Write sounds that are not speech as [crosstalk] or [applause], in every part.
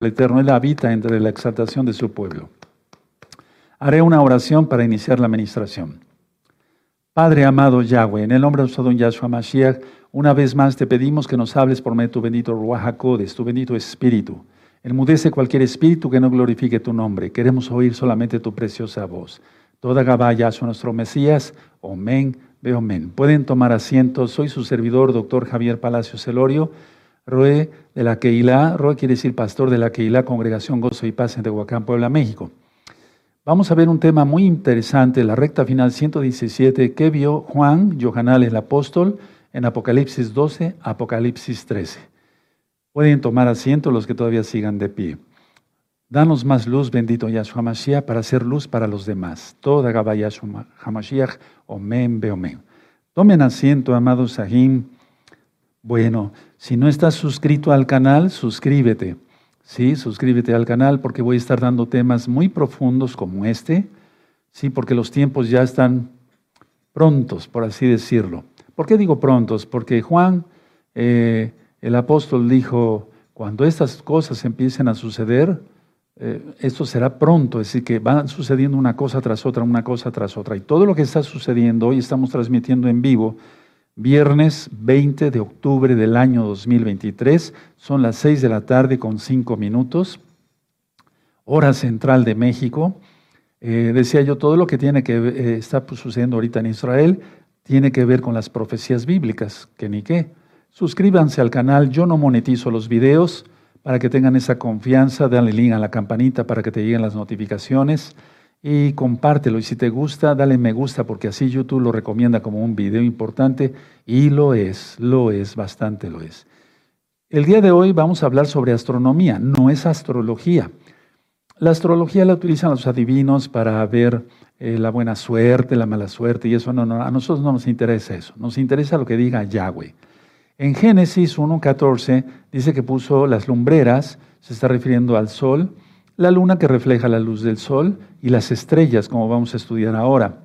El Eterno, Él habita entre la exaltación de su pueblo. Haré una oración para iniciar la administración. Padre amado Yahweh, en el nombre de don Yahshua Mashiach, una vez más te pedimos que nos hables por medio de tu bendito Ruach tu bendito Espíritu. Enmudece cualquier espíritu que no glorifique tu nombre. Queremos oír solamente tu preciosa voz. Toda Gabá Yahshua nuestro Mesías. Amén. Veo amén. Pueden tomar asiento. Soy su servidor, doctor Javier Palacios Celorio. Roe de la Keilah, Roe quiere decir pastor de la Keilah, Congregación Gozo y Paz en Tehuacán, Puebla, México. Vamos a ver un tema muy interesante, la recta final 117, que vio Juan, Johanal el apóstol, en Apocalipsis 12, Apocalipsis 13. Pueden tomar asiento los que todavía sigan de pie. Danos más luz, bendito Yahshua Mashiach, para hacer luz para los demás. Toda Gaba Yahshua Hamashiach, Omen, Beomen. Tomen asiento, amados Sahim. Bueno, si no estás suscrito al canal, suscríbete. Sí, suscríbete al canal porque voy a estar dando temas muy profundos como este. Sí, porque los tiempos ya están prontos, por así decirlo. ¿Por qué digo prontos? Porque Juan, eh, el apóstol, dijo, cuando estas cosas empiecen a suceder, eh, esto será pronto, es decir, que van sucediendo una cosa tras otra, una cosa tras otra. Y todo lo que está sucediendo, hoy estamos transmitiendo en vivo, Viernes 20 de octubre del año 2023, son las 6 de la tarde con 5 minutos, hora central de México. Eh, decía yo, todo lo que tiene que eh, está sucediendo ahorita en Israel tiene que ver con las profecías bíblicas, que ni qué. Suscríbanse al canal, yo no monetizo los videos para que tengan esa confianza, dale link a la campanita para que te lleguen las notificaciones y compártelo. Y si te gusta, dale me gusta porque así YouTube lo recomienda como un video importante y lo es, lo es, bastante lo es. El día de hoy vamos a hablar sobre astronomía, no es astrología. La astrología la utilizan los adivinos para ver eh, la buena suerte, la mala suerte y eso no, no, a nosotros no nos interesa eso, nos interesa lo que diga Yahweh. En Génesis 1.14 dice que puso las lumbreras, se está refiriendo al sol, la luna que refleja la luz del sol y las estrellas, como vamos a estudiar ahora,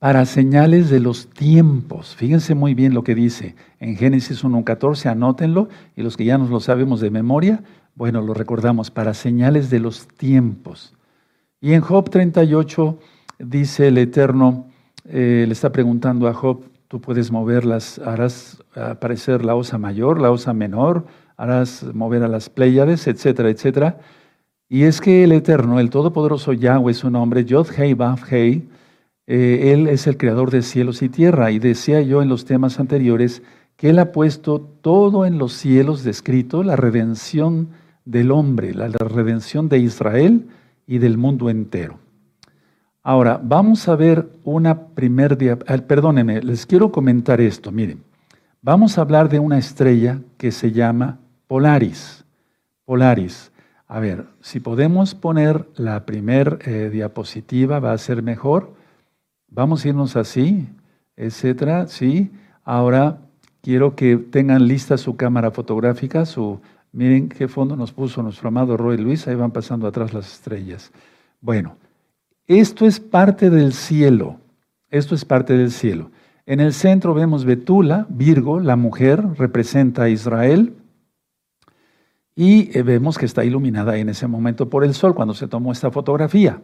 para señales de los tiempos. Fíjense muy bien lo que dice en Génesis 1.14, anótenlo, y los que ya nos lo sabemos de memoria, bueno, lo recordamos, para señales de los tiempos. Y en Job 38 dice el Eterno, eh, le está preguntando a Job, tú puedes moverlas, harás aparecer la osa mayor, la osa menor, harás mover a las Pléyades, etcétera, etcétera. Y es que el Eterno, el Todopoderoso Yahweh, su nombre, Yod Hei Vav Hei, eh, Él es el creador de cielos y tierra. Y decía yo en los temas anteriores que Él ha puesto todo en los cielos descrito, la redención del hombre, la, redención de Israel y del mundo entero. Ahora, vamos a ver una primer día, ah, perdónenme, les quiero comentar esto, miren. Vamos a hablar de una estrella que se llama Polaris. Polaris. A ver, si podemos poner la primer eh, diapositiva, va a ser mejor. Vamos a irnos así, etcétera, sí. Ahora quiero que tengan lista su cámara fotográfica, su, miren qué fondo nos puso nuestro amado Roy Luis, ahí van pasando atrás las estrellas. Bueno, esto es parte del cielo, esto es parte del cielo. En el centro vemos Betula, Virgo, la mujer, representa a Israel y eh, vemos que está iluminada en ese momento por el sol cuando se tomó esta fotografía.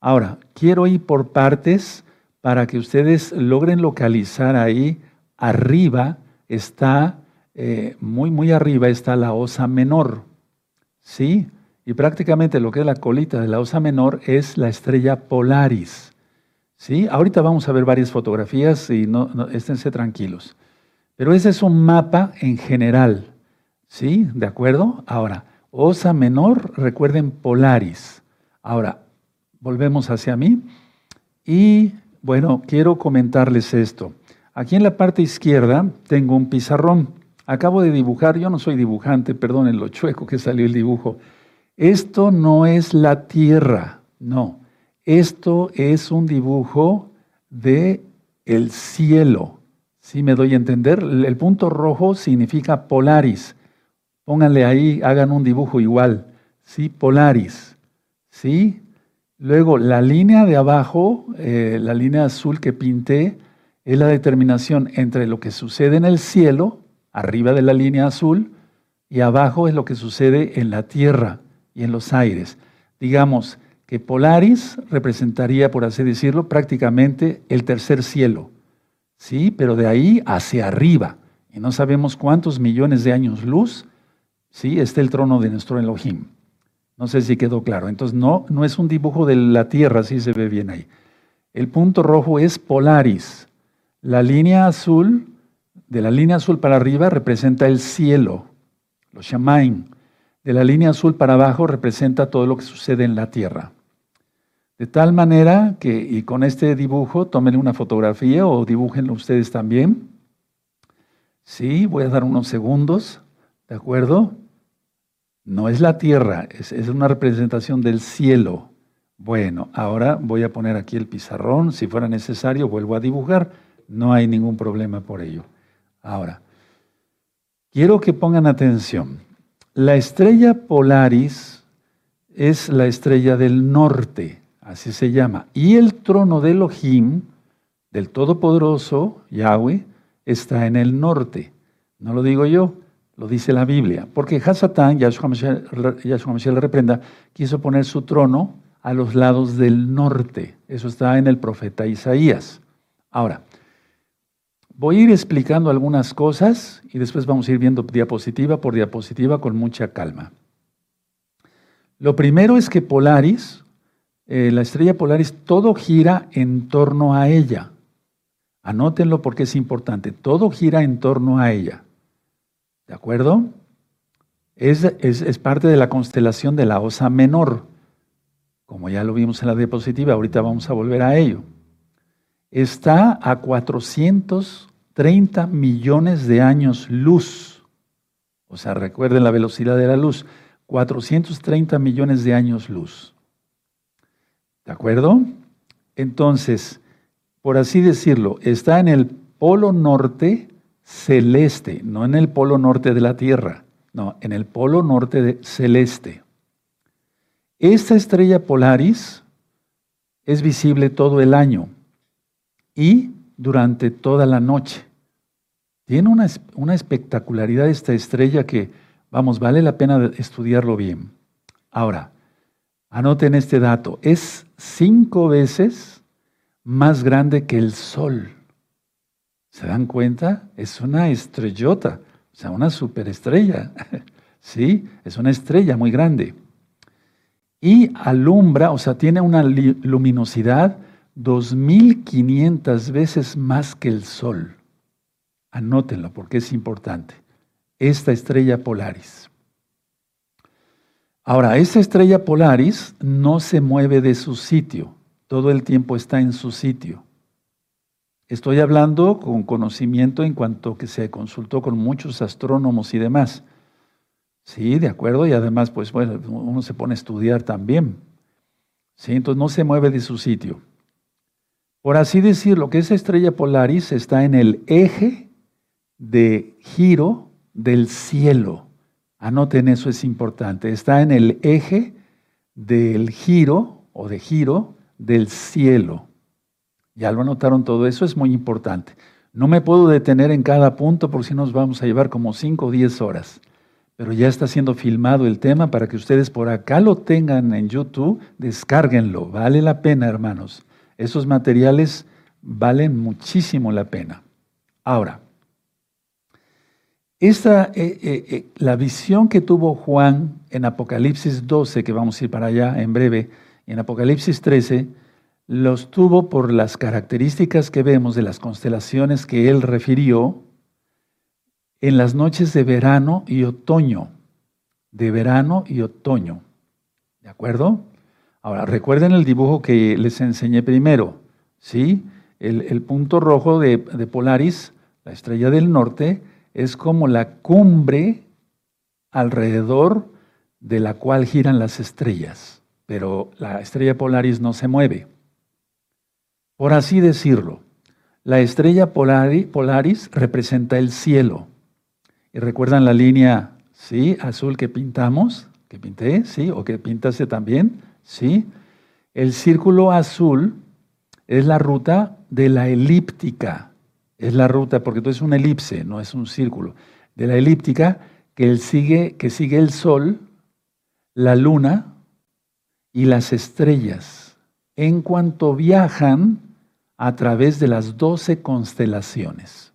Ahora, quiero ir por partes para que ustedes logren localizar ahí arriba está, eh, muy, muy arriba está la osa menor. ¿Sí? Y prácticamente lo que es la colita de la osa menor es la estrella Polaris. ¿Sí? Ahorita vamos a ver varias fotografías y no, no esténse tranquilos. Pero ese es un mapa en general. ¿Sí? ¿De acuerdo? Ahora, osa menor, recuerden Polaris. Ahora, volvemos hacia mí. Y bueno, quiero comentarles esto. Aquí en la parte izquierda tengo un pizarrón. Acabo de dibujar, yo no soy dibujante, perdonen lo chueco que salió el dibujo. Esto no es la Tierra, no. Esto es un dibujo de el cielo. ¿Sí me doy a entender? El punto rojo significa Polaris. Pónganle ahí, hagan un dibujo igual, ¿sí? Polaris, ¿sí? Luego, la línea de abajo, eh, la línea azul que pinté, es la determinación entre lo que sucede en el cielo, arriba de la línea azul, y abajo es lo que sucede en la tierra y en los aires. Digamos que Polaris representaría, por así decirlo, prácticamente el tercer cielo, ¿sí? Pero de ahí hacia arriba, y no sabemos cuántos millones de años luz, ¿sí? Está el trono de nuestro Elohim. No sé si quedó claro. Entonces, no, no es un dibujo de la tierra, sí se ve bien ahí. El punto rojo es Polaris. La línea azul, de la línea azul para arriba, representa el cielo, los Shamaim. De la línea azul para abajo representa todo lo que sucede en la tierra. De tal manera que, y con este dibujo, tomen una fotografía o dibújenlo ustedes también. Sí, voy a dar unos segundos, ¿de acuerdo? No es la tierra, es, una representación del cielo. Bueno, ahora voy a poner aquí el pizarrón, si fuera necesario vuelvo a dibujar, no hay ningún problema por ello. Ahora, quiero que pongan atención. La estrella Polaris es la estrella del norte, así se llama, y el trono de Elohim, del Todopoderoso, Yahweh, está en el norte. No lo digo yo, lo dice la Biblia, porque Hasatán, Yahshua Mashiach le reprenda, quiso poner su trono a los lados del norte. Eso está en el profeta Isaías. Ahora, voy a ir explicando algunas cosas y después vamos a ir viendo diapositiva por diapositiva con mucha calma. Lo primero es que Polaris, eh, la estrella Polaris, todo gira en torno a ella. Anótenlo porque es importante. Todo gira en torno a ella. ¿De acuerdo? Es, es, es parte de la constelación de la Osa Menor como ya lo vimos en la diapositiva, ahorita vamos a volver a ello, está a 430 millones de años luz. O sea, recuerden la velocidad de la luz, 430 millones de años luz. ¿De acuerdo? Entonces, por así decirlo, está en el polo norte celeste, no en el polo norte de la Tierra, no, en el polo norte celeste. Esta estrella Polaris es visible todo el año y durante toda la noche. Tiene una, una, espectacularidad esta estrella que, vamos, vale la pena estudiarlo bien. Ahora, anoten este dato, es cinco veces más grande que el Sol. ¿Se dan cuenta? Es una estrellota, o sea, una superestrella. [laughs] ¿Sí? Es una estrella muy grande y alumbra, o sea, tiene una luminosidad 2500 veces más que el Sol. Anótenlo porque es importante. Esta estrella Polaris. Ahora, esta estrella Polaris no se mueve de su sitio, todo el tiempo está en su sitio. Estoy hablando con conocimiento en cuanto que se consultó con muchos astrónomos y demás. Sí, de acuerdo, y además, pues bueno, uno se pone a estudiar también. Sí, entonces no se mueve de su sitio. Por así decirlo, que esa estrella Polaris está en el eje de giro del cielo. Anoten eso, es importante. Está en el eje del giro o de giro del cielo. Ya lo anotaron todo eso, es muy importante. No me puedo detener en cada punto porque si nos vamos a llevar como 5 o 10 horas pero ya está siendo filmado el tema para que ustedes por acá lo tengan en YouTube, descárguenlo, vale la pena, hermanos. Esos materiales valen muchísimo la pena. Ahora, esta, eh, eh, eh, la visión que tuvo Juan en Apocalipsis 12, que vamos a ir para allá en breve, en Apocalipsis 13, los tuvo por las características que vemos de las constelaciones que él refirió, en las noches de verano y otoño. De verano y otoño. ¿De acuerdo? Ahora, recuerden el dibujo que les enseñé primero. ¿Sí? El, punto rojo de, de Polaris, la estrella del norte, es como la cumbre alrededor de la cual giran las estrellas. Pero la estrella Polaris no se mueve. Por así decirlo, la estrella Polaris representa el cielo. ¿Y recuerdan la línea, sí, azul que pintamos? Que pinté, sí, o que pintaste también, sí. El círculo azul es la ruta de la elíptica. Es la ruta, porque esto es una elipse, no es un círculo. De la elíptica que, sigue, que sigue el sol, la luna y las estrellas en cuanto viajan a través de las doce constelaciones.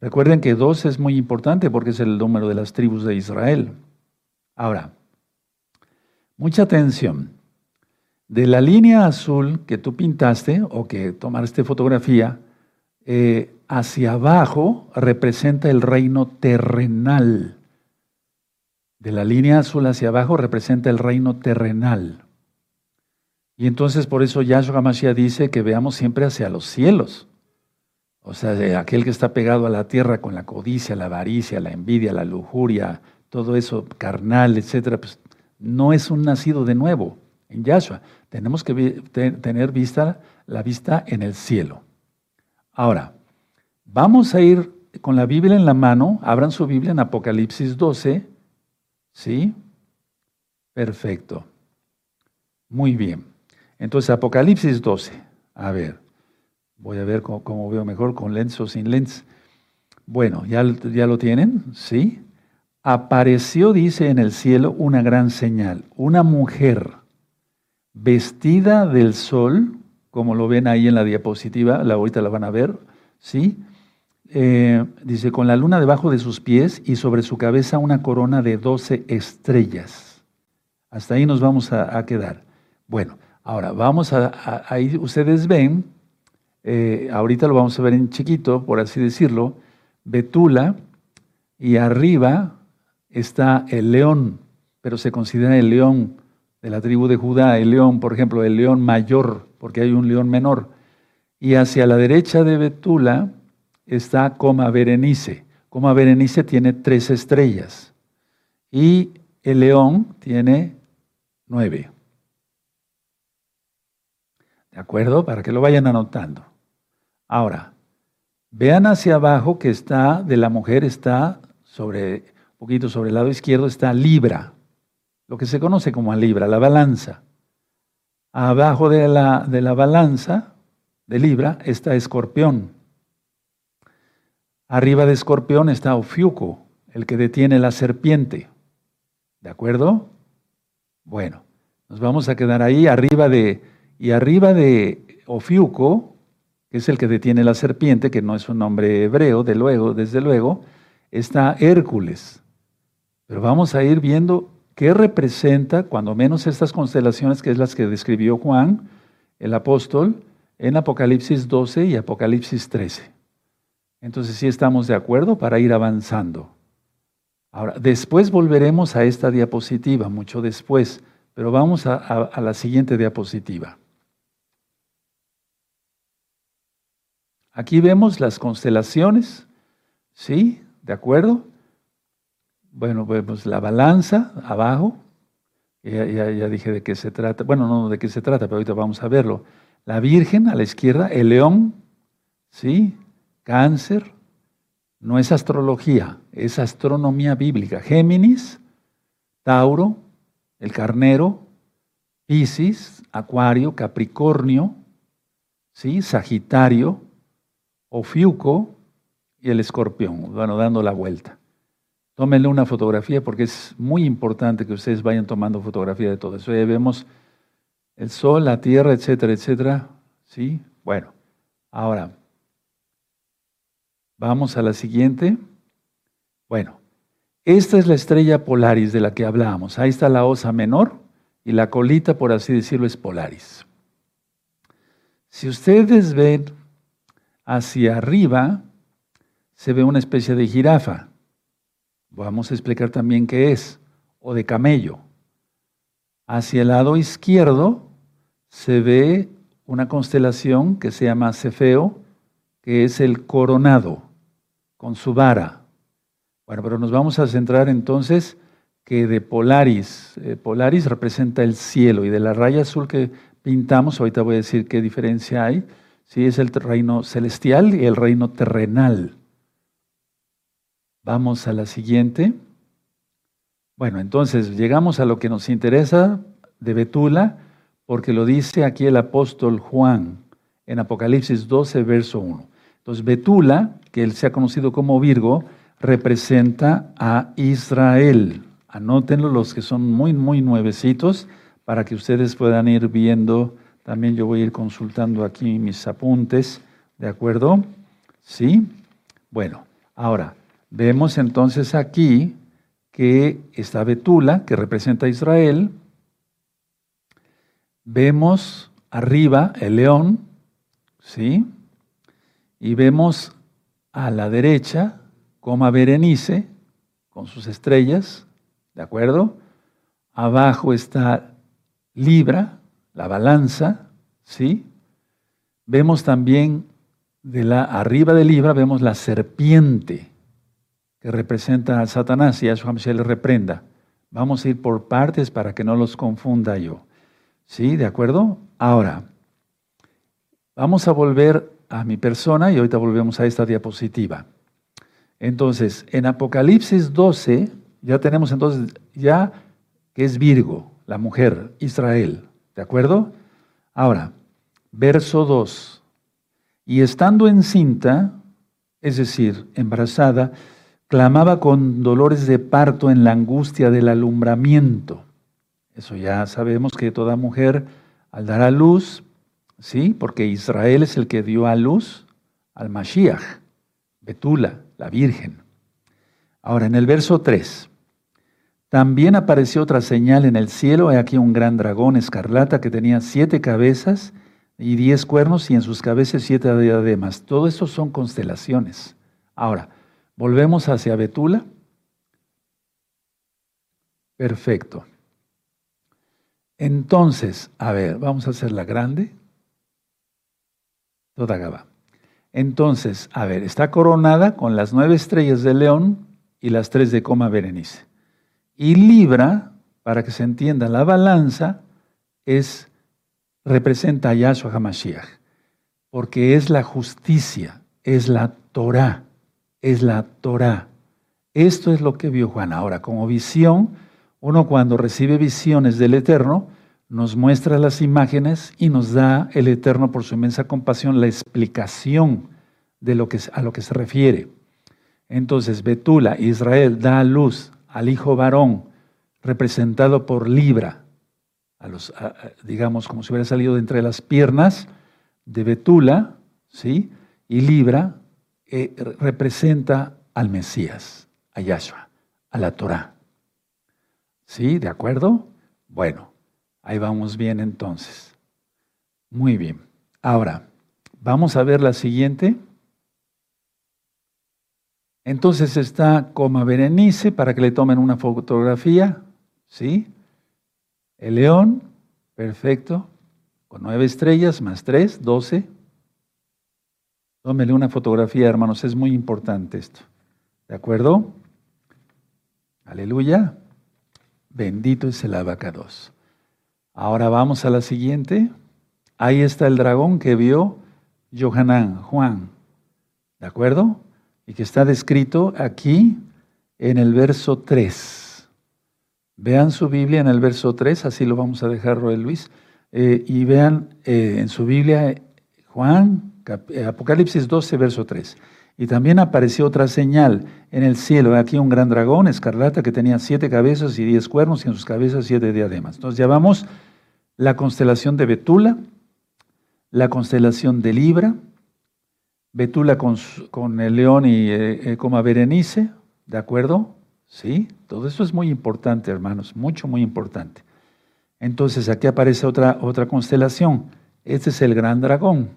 Recuerden que 12 es muy importante porque es el número de las tribus de Israel. Ahora, mucha atención. De la línea azul que tú pintaste o que tomaste fotografía, eh, hacia abajo representa el reino terrenal. De la línea azul hacia abajo representa el reino terrenal. Y entonces por eso Yahshua Mashiach dice que veamos siempre hacia los cielos. O sea, aquel que está pegado a la tierra con la codicia, la avaricia, la envidia, la lujuria, todo eso carnal, etcétera, pues no es un nacido de nuevo en Yahshua. Tenemos que tener vista, la vista en el cielo. Ahora, vamos a ir con la Biblia en la mano, abran su Biblia en Apocalipsis 12, ¿sí? Perfecto. Muy bien. Entonces, Apocalipsis 12, a ver. Voy a ver cómo, veo mejor, con lens o sin lens. Bueno, ¿ya, ¿ya lo tienen? Sí. Apareció, dice, en el cielo una gran señal, una mujer vestida del sol, como lo ven ahí en la diapositiva, la ahorita la van a ver, ¿sí? Eh, dice, con la luna debajo de sus pies y sobre su cabeza una corona de doce estrellas. Hasta ahí nos vamos a, quedar. Bueno, ahora vamos a, ahí ustedes ven eh, ahorita lo vamos a ver en chiquito, por así decirlo, Betula, y arriba está el león, pero se considera el león de la tribu de Judá, el león, por ejemplo, el león mayor, porque hay un león menor. Y hacia la derecha de Betula está Coma Berenice. Coma Berenice tiene tres estrellas y el león tiene nueve. ¿De acuerdo? Para que lo vayan anotando. Ahora, vean hacia abajo que está, de la mujer está sobre, un poquito sobre el lado izquierdo está Libra, lo que se conoce como Libra, la balanza. Abajo de la, de la balanza de Libra está Escorpión. Arriba de Escorpión está Ofiuco, el que detiene la serpiente. ¿De acuerdo? Bueno, nos vamos a quedar ahí arriba de, y arriba de Ofiuco que es el que detiene la serpiente, que no es un nombre hebreo, de luego, desde luego, está Hércules. Pero vamos a ir viendo qué representa, cuando menos estas constelaciones, que es las que describió Juan, el apóstol, en Apocalipsis 12 y Apocalipsis 13. Entonces sí estamos de acuerdo para ir avanzando. Ahora, después volveremos a esta diapositiva, mucho después, pero vamos a la siguiente diapositiva. Aquí vemos las constelaciones, ¿sí? ¿De acuerdo? Bueno, vemos la balanza abajo. Ya, dije de qué se trata. Bueno, no de qué se trata, pero ahorita vamos a verlo. La Virgen a la izquierda, el león, ¿sí? Cáncer. No es astrología, es astronomía bíblica. Géminis, Tauro, el carnero, Piscis, Acuario, Capricornio, ¿sí? Sagitario, Ofiuco y el escorpión, bueno, dando la vuelta. Tómenle una fotografía porque es muy importante que ustedes vayan tomando fotografía de todo eso. Ahí vemos el sol, la tierra, etcétera, etcétera. ¿Sí? Bueno, ahora, vamos a la siguiente. Bueno, esta es la estrella Polaris de la que hablábamos. Ahí está la osa menor y la colita, por así decirlo, es Polaris. Si ustedes ven hacia arriba se ve una especie de jirafa. Vamos a explicar también qué es, o de camello. Hacia el lado izquierdo se ve una constelación que se llama Cefeo, que es el coronado, con su vara. Bueno, pero nos vamos a centrar entonces que de Polaris, eh, Polaris representa el cielo y de la raya azul que pintamos, ahorita voy a decir qué diferencia hay, Sí, es el reino celestial y el reino terrenal. Vamos a la siguiente. Bueno, entonces llegamos a lo que nos interesa de Betula, porque lo dice aquí el apóstol Juan en Apocalipsis 12, verso 1. Entonces, Betula, que él se ha conocido como Virgo, representa a Israel. Anótenlo los que son muy, muy nuevecitos para que ustedes puedan ir viendo. También yo voy a ir consultando aquí mis apuntes, ¿de acuerdo? ¿Sí? Bueno, ahora, vemos entonces aquí que está Betula, que representa a Israel. Vemos arriba el león, ¿sí? Y vemos a la derecha, coma Berenice, con sus estrellas, ¿de acuerdo? Abajo está Libra, la balanza, ¿sí? Vemos también de la arriba de Libra vemos la serpiente que representa a Satanás y a su le reprenda. Vamos a ir por partes para que no los confunda yo. ¿Sí? ¿De acuerdo? Ahora, vamos a volver a mi persona y ahorita volvemos a esta diapositiva. Entonces, en Apocalipsis 12, ya tenemos entonces, ya que es Virgo, la mujer, Israel. ¿De acuerdo? Ahora, verso 2. Y estando encinta, es decir, embarazada, clamaba con dolores de parto en la angustia del alumbramiento. Eso ya sabemos que toda mujer al dar a luz, ¿sí? Porque Israel es el que dio a luz al Mashiach, Betula, la Virgen. Ahora, en el verso 3, también apareció otra señal en el cielo, he aquí un gran dragón escarlata que tenía siete cabezas y diez cuernos y en sus cabezas siete diademas. Todo eso son constelaciones. Ahora, volvemos hacia Betula. Perfecto. Entonces, a ver, vamos a hacer la grande. Toda Gaba. Entonces, a ver, está coronada con las nueve estrellas de león y las tres de coma Berenice. Y Libra, para que se entienda, la balanza es, representa a Yahshua HaMashiach, porque es la justicia, es la Torah, es la Torah. Esto es lo que vio Juan. Ahora, como visión, uno cuando recibe visiones del Eterno, nos muestra las imágenes y nos da el Eterno por su inmensa compasión la explicación de lo que, a lo que se refiere. Entonces, Betula, Israel, da a luz al hijo varón, representado por Libra, a los, digamos como si hubiera salido de entre las piernas de Betula, ¿sí? y Libra eh, representa al Mesías, a Yahshua, a la Torah. ¿Sí? ¿De acuerdo? Bueno, ahí vamos bien entonces. Muy bien. Ahora, vamos a ver la siguiente. Entonces está coma Berenice para que le tomen una fotografía, ¿sí? El león, perfecto, con nueve estrellas más tres, doce. Tómele una fotografía, hermanos, es muy importante esto. ¿De acuerdo? Aleluya. Bendito es el abacados. Ahora vamos a la siguiente. Ahí está el dragón que vio Johanán, Juan. ¿De acuerdo? Y que está descrito aquí en el verso 3. Vean su Biblia en el verso 3, así lo vamos a dejar, Roel Luis, eh, y vean eh, en su Biblia Juan, eh, Apocalipsis 12, verso 3. Y también apareció otra señal en el cielo, aquí un gran dragón escarlata que tenía siete cabezas y diez cuernos y en sus cabezas siete diademas. Entonces ya vamos la constelación de Betula, la constelación de Libra, Betula con, el león y eh, eh, como a Berenice, ¿de acuerdo? Sí, todo eso es muy importante, hermanos, mucho, muy importante. Entonces aquí aparece otra, otra constelación. Este es el gran dragón.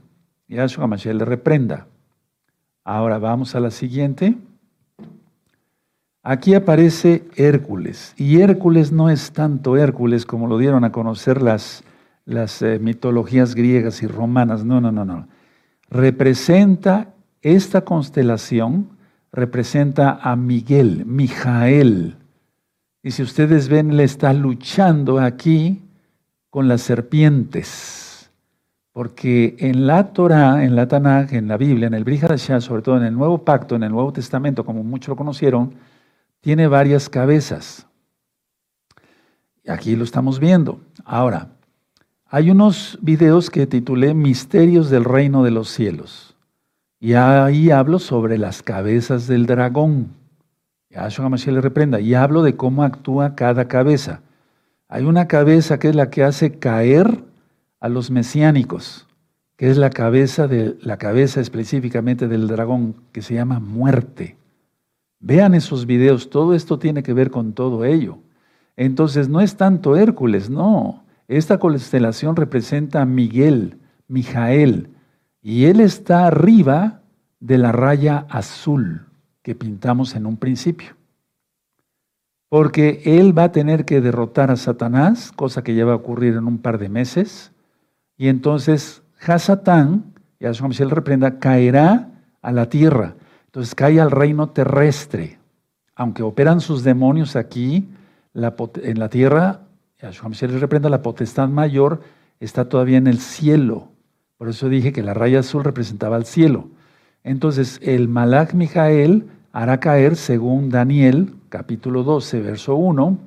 Yahshua Mashiach le reprenda. Ahora vamos a la siguiente. Aquí aparece Hércules. Y Hércules no es tanto Hércules como lo dieron a conocer las, las eh, mitologías griegas y romanas. No, no, no, no representa esta constelación, representa a Miguel, Mijael. Y si ustedes ven, le está luchando aquí con las serpientes. Porque en la Torah, en la Tanaj, en la Biblia, en el Brihadashah, sobre todo en el Nuevo Pacto, en el Nuevo Testamento, como muchos lo conocieron, tiene varias cabezas. Y aquí lo estamos viendo. Ahora, hay unos videos que titulé Misterios del Reino de los Cielos. Y ahí hablo sobre las cabezas del dragón. Yahshua HaMashiach le reprenda. Y hablo de cómo actúa cada cabeza. Hay una cabeza que es la que hace caer a los mesiánicos, que es la cabeza de la cabeza específicamente del dragón, que se llama muerte. Vean esos videos, todo esto tiene que ver con todo ello. Entonces no es tanto Hércules, no. Esta constelación representa a Miguel, Mijael, y él está arriba de la raya azul que pintamos en un principio porque él va a tener que derrotar a Satanás, cosa que ya va a ocurrir en un par de meses, y entonces Hasatán, y a su reprenda, caerá a la tierra. Entonces cae al reino terrestre. Aunque operan sus demonios aquí, en la tierra, y a su le reprenda, la potestad mayor está todavía en el cielo. Por eso dije que la raya azul representaba al cielo. Entonces el Malach Mijael hará caer, según Daniel, capítulo 12, verso 1,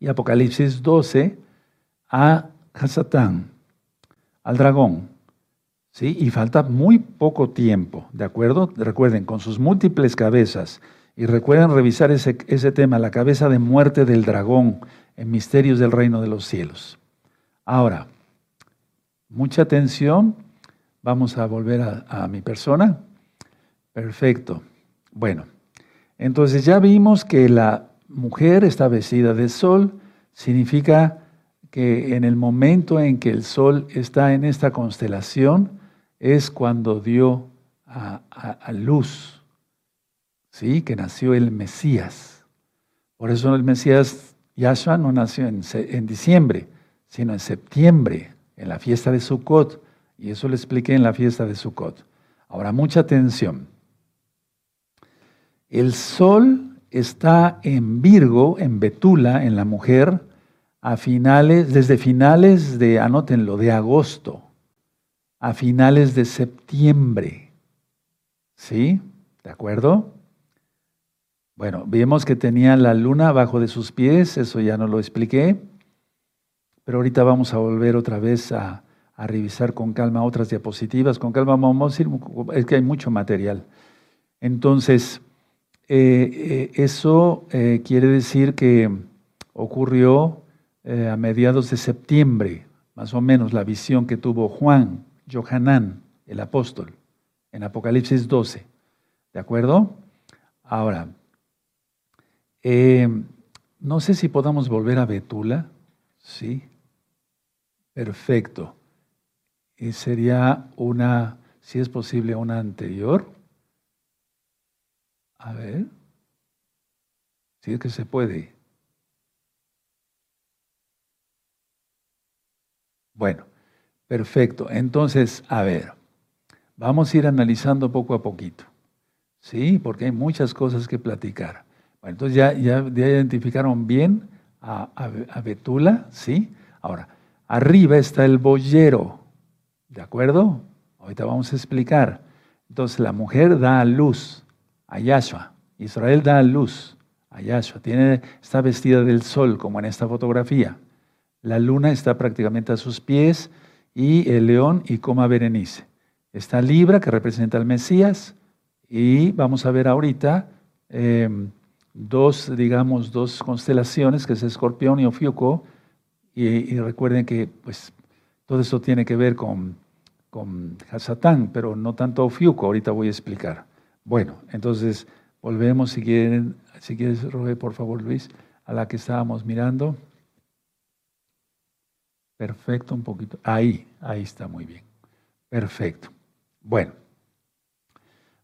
y Apocalipsis 12, a Hasatán, al dragón. ¿Sí? Y falta muy poco tiempo, ¿de acuerdo? Recuerden, con sus múltiples cabezas, y recuerden revisar ese, ese tema, la cabeza de muerte del dragón en Misterios del Reino de los Cielos. Ahora, mucha atención, vamos a volver a, a mi persona. Perfecto. Bueno, entonces ya vimos que la mujer está vestida de sol, significa que en el momento en que el sol está en esta constelación es cuando dio a, luz, ¿sí? que nació el Mesías. Por eso el Mesías Yahshua no nació en, en diciembre, sino en septiembre, en la fiesta de Sukkot. Y eso lo expliqué en la fiesta de Sukkot. Ahora, mucha atención. El sol está en Virgo, en Betula, en la mujer, a finales, desde finales de, anótenlo, de agosto, a finales de septiembre. ¿Sí? ¿De acuerdo? Bueno, vimos que tenía la luna abajo de sus pies, eso ya no lo expliqué, pero ahorita vamos a volver otra vez a, a revisar con calma otras diapositivas. Con calma vamos a ir, es que hay mucho material. Entonces, eh, eh, eso eh, quiere decir que ocurrió a mediados de septiembre, más o menos, la visión que tuvo Juan, Johanán, el apóstol, en Apocalipsis 12. ¿De acuerdo? Ahora, no sé si podamos volver a Betula. Sí. Perfecto. Y sería una, si es posible, una anterior. A ver. Si es que se puede. Bueno, perfecto. Entonces, a ver, vamos a ir analizando poco a poquito. ¿Sí? Porque hay muchas cosas que platicar. Bueno, entonces ya, ya, identificaron bien a, a, Betula, ¿sí? Ahora, arriba está el boyero, ¿de acuerdo? Ahorita vamos a explicar. Entonces, la mujer da a luz a Yahshua. Israel da luz a Yahshua. Tiene, está vestida del sol, como en esta fotografía. La luna está prácticamente a sus pies y el león y coma Berenice. Está Libra, que representa al Mesías, y vamos a ver ahorita em, dos, digamos, dos constelaciones, que es Escorpión y Ofiuco, y, recuerden que pues, todo eso tiene que ver con, con Hasatán, pero no tanto Ofiuco, ahorita voy a explicar. Bueno, entonces volvemos, si quieren, si quieres, Roge, por favor, Luis, a la que estábamos mirando. Perfecto, un poquito. Ahí, ahí está muy bien. Perfecto. Bueno,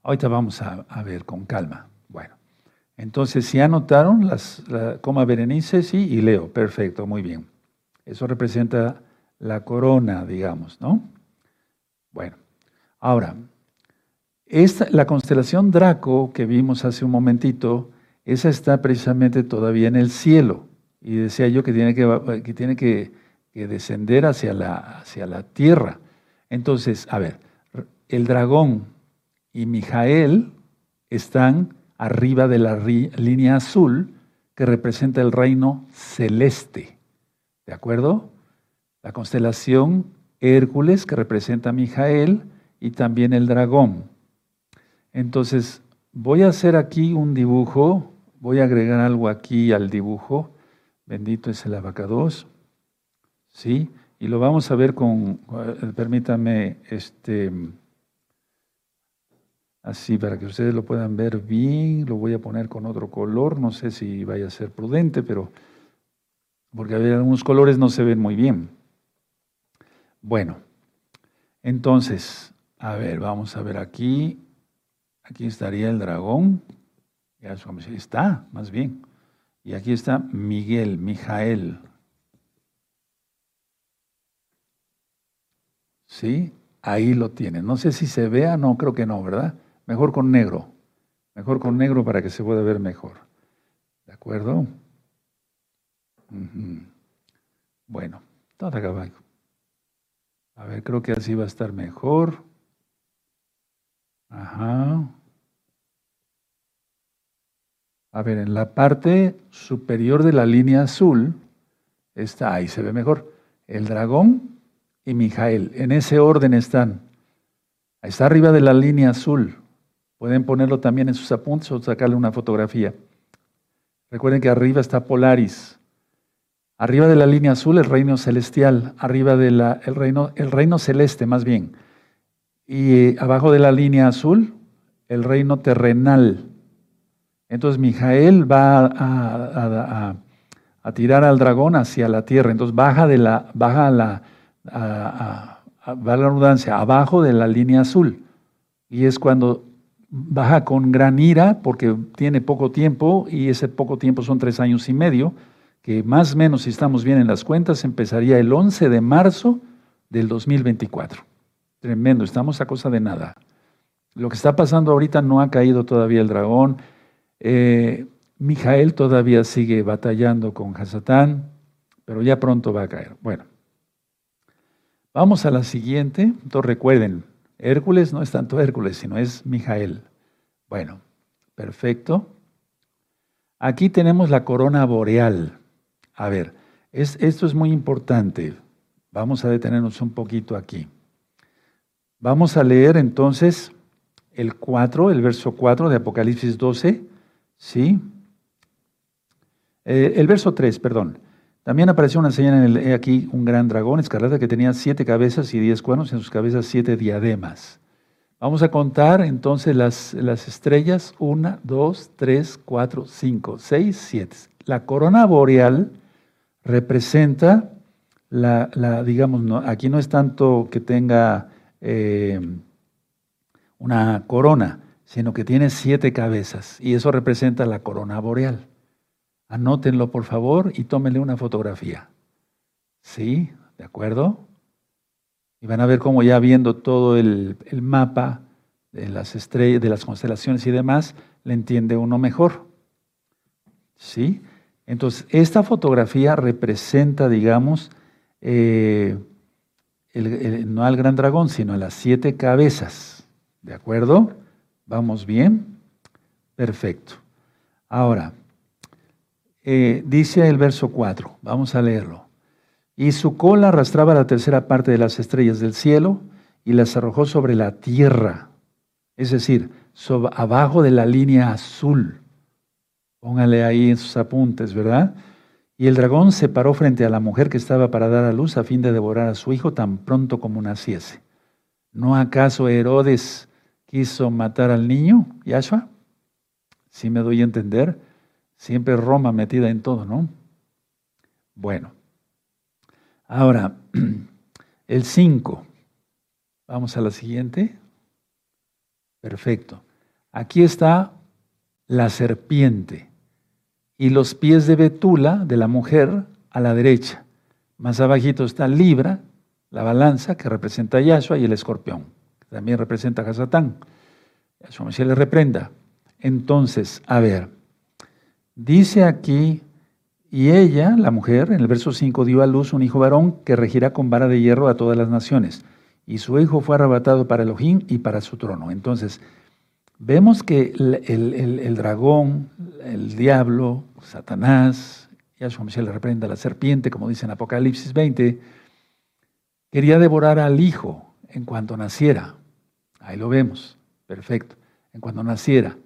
ahorita vamos a, ver con calma. Entonces, si anotaron las la, coma Berenice, sí, y Leo. Perfecto, muy bien. Eso representa la corona, digamos, ¿no? Bueno, ahora, la constelación Draco que vimos hace un momentito, esa está precisamente todavía en el cielo. Y decía yo que tiene que, que tiene que, descender hacia la, hacia la tierra. Entonces, a ver, el dragón y Mijael están arriba de la línea azul que representa el reino celeste. ¿De acuerdo? La constelación Hércules que representa a Mijael y también el dragón. Entonces, voy a hacer aquí un dibujo, voy a agregar algo aquí al dibujo. Bendito es el abacados. ¿Sí? Y lo vamos a ver con, eh, permítame, este, así para que ustedes lo puedan ver bien, lo voy a poner con otro color, no sé si vaya a ser prudente, pero porque algunos colores no se ven muy bien. Bueno, entonces, a ver, vamos a ver aquí, aquí estaría el dragón, ya está, más bien, y aquí está Miguel, Mijael, ¿Sí? Ahí lo tienen. No sé si se vea, no, creo que no, ¿verdad? Mejor con negro. Mejor con negro para que se pueda ver mejor. ¿De acuerdo? Bueno, todo caballo. A ver, creo que así va a estar mejor. Ajá. A ver, en la parte superior de la línea azul está, ahí se ve mejor, el dragón y Mijael. En ese orden están. Está arriba de la línea azul. Pueden ponerlo también en sus apuntes o sacarle una fotografía. Recuerden que arriba está Polaris. Arriba de la línea azul el reino celestial, arriba del el reino, el reino celeste más bien. Y eh, abajo de la línea azul el reino terrenal. Entonces Mijael va a, tirar al dragón hacia la tierra. Entonces baja de la, baja a la, a, la redundancia, abajo de la línea azul. Y es cuando baja con gran ira porque tiene poco tiempo y ese poco tiempo son tres años y medio, que más o menos si estamos bien en las cuentas empezaría el 11 de marzo del 2024. Tremendo, estamos a cosa de nada. Lo que está pasando ahorita no ha caído todavía el dragón. Eh, Mijael todavía sigue batallando con Hasatán, pero ya pronto va a caer. Bueno, Vamos a la siguiente. Entonces recuerden, Hércules no es tanto Hércules, sino es Mijael. Bueno, perfecto. Aquí tenemos la corona boreal. A ver, esto es muy importante. Vamos a detenernos un poquito aquí. Vamos a leer entonces el 4, el verso 4 de Apocalipsis 12. ¿Sí? Eh, el verso 3, perdón. También apareció una señal en el, aquí un gran dragón escarlata que tenía siete cabezas y diez cuernos, en sus cabezas siete diademas. Vamos a contar entonces las, las estrellas, una, dos, tres, cuatro, cinco, seis, siete. La corona boreal representa la, la digamos, no, aquí no es tanto que tenga eh, una corona, sino que tiene siete cabezas, y eso representa la corona boreal. Anótenlo por favor y tómenle una fotografía. ¿Sí? ¿De acuerdo? Y van a ver cómo ya viendo todo el, mapa de las estrellas, de las constelaciones y demás, le entiende uno mejor. ¿Sí? Entonces, esta fotografía representa, digamos, eh, no al gran dragón, sino a las siete cabezas. ¿De acuerdo? ¿Vamos bien? Perfecto. Ahora, eh, dice el verso 4, vamos a leerlo. Y su cola arrastraba la tercera parte de las estrellas del cielo y las arrojó sobre la tierra, es decir, abajo de la línea azul. Póngale ahí en sus apuntes, ¿verdad? Y el dragón se paró frente a la mujer que estaba para dar a luz a fin de devorar a su hijo tan pronto como naciese. ¿No acaso Herodes quiso matar al niño, Yahshua? Si me doy a entender. Siempre Roma metida en todo, ¿no? Bueno. Ahora, [clears throat] el 5. Vamos a la siguiente. Perfecto. Aquí está la serpiente y los pies de Betula, de la mujer, a la derecha. Más abajito está Libra, la balanza, que representa a Yahshua, y el escorpión, que también representa a Hasatán. Yahshua se le reprenda. Entonces, a ver, Dice aquí, y ella, la mujer, en el verso 5, dio a luz un hijo varón que regirá con vara de hierro a todas las naciones. Y su hijo fue arrebatado para Elohim y para su trono. Entonces, vemos que el, dragón, el diablo, Satanás, Yahshua Michel le reprenda la serpiente, como dice en Apocalipsis 20, quería devorar al hijo en cuanto naciera. Ahí lo vemos, perfecto, en cuanto naciera.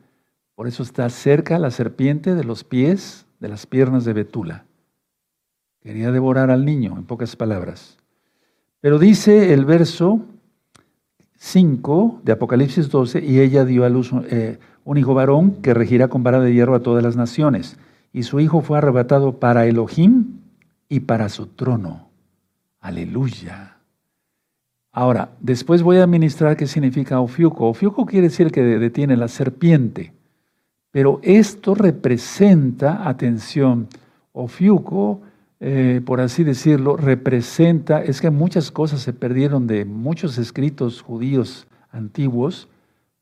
Por eso está cerca la serpiente de los pies, de las piernas de Betula. Quería devorar al niño, en pocas palabras. Pero dice el verso 5 de Apocalipsis 12, y ella dio a luz eh, un hijo varón que regirá con vara de hierro a todas las naciones. Y su hijo fue arrebatado para Elohim y para su trono. Aleluya. Ahora, después voy a administrar qué significa Ofiuco. Ofiuco quiere decir que detiene la serpiente. Pero esto representa, atención, Ofiuco eh, por así decirlo, representa, es que muchas cosas se perdieron de muchos escritos judíos antiguos,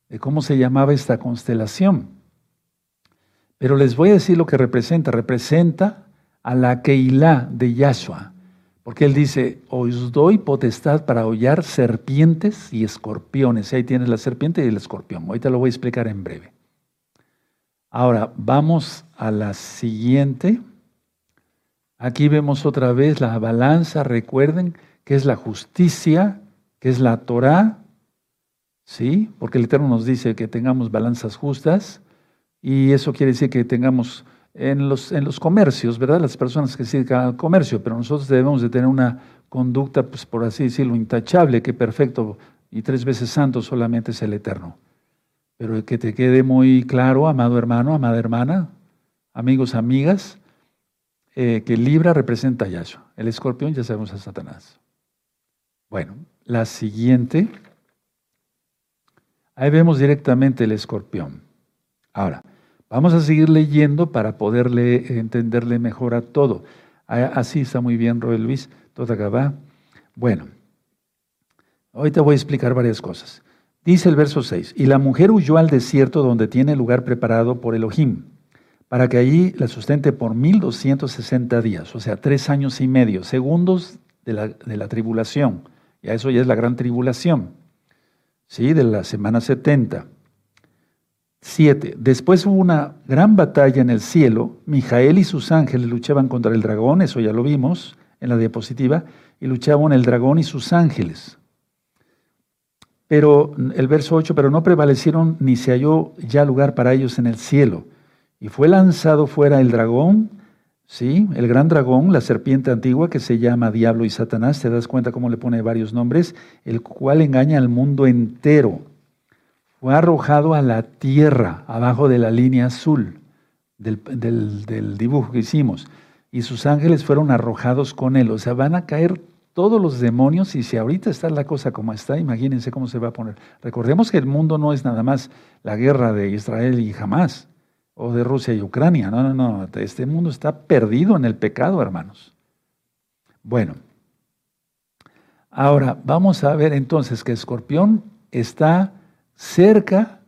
de cómo se llamaba esta constelación. Pero les voy a decir lo que representa. Representa a la Keilah de Yahshua. Porque él dice, os doy potestad para hollar serpientes y escorpiones. ahí tienes la serpiente y el escorpión. Ahorita lo voy a explicar en breve. Ahora, vamos a la siguiente. Aquí vemos otra vez la balanza, recuerden que es la justicia, que es la Torah, ¿sí? Porque el Eterno nos dice que tengamos balanzas justas y eso quiere decir que tengamos en los, en los comercios, ¿verdad? Las personas que se dedican al comercio, pero nosotros debemos de tener una conducta, pues por así decirlo, intachable, que perfecto y tres veces santo solamente es el Eterno. Pero que te quede muy claro, amado hermano, amada hermana, amigos, amigas, eh, que Libra representa a Yahshua. El escorpión ya sabemos a Satanás. Bueno, la siguiente. Ahí vemos directamente el escorpión. Ahora, vamos a seguir leyendo para poderle entenderle mejor a todo. Así está muy bien, Roel Luis, toda acaba. Bueno, ahorita voy a explicar varias cosas. Dice el verso 6, y la mujer huyó al desierto donde tiene lugar preparado por Elohim para que allí la sustente por 1260 días, o sea, tres años y medio, segundos de la, de la tribulación. Ya eso ya es la gran tribulación, ¿sí? De la semana 70. Siete. Después hubo una gran batalla en el cielo. Mijael y sus ángeles luchaban contra el dragón, eso ya lo vimos en la diapositiva, y luchaban el dragón y sus ángeles. Pero el verso 8, pero no prevalecieron ni se halló ya lugar para ellos en el cielo. Y fue lanzado fuera el dragón, ¿sí? El gran dragón, la serpiente antigua que se llama Diablo y Satanás, te das cuenta cómo le pone varios nombres, el cual engaña al mundo entero. Fue arrojado a la tierra, abajo de la línea azul del, del dibujo que hicimos. Y sus ángeles fueron arrojados con él. O sea, van a caer todos los demonios y si ahorita está la cosa como está, imagínense cómo se va a poner. Recordemos que el mundo no es nada más la guerra de Israel y jamás o de Rusia y Ucrania. No, no, no. Este mundo está perdido en el pecado, hermanos. Bueno, ahora vamos a ver entonces que Escorpión está cerca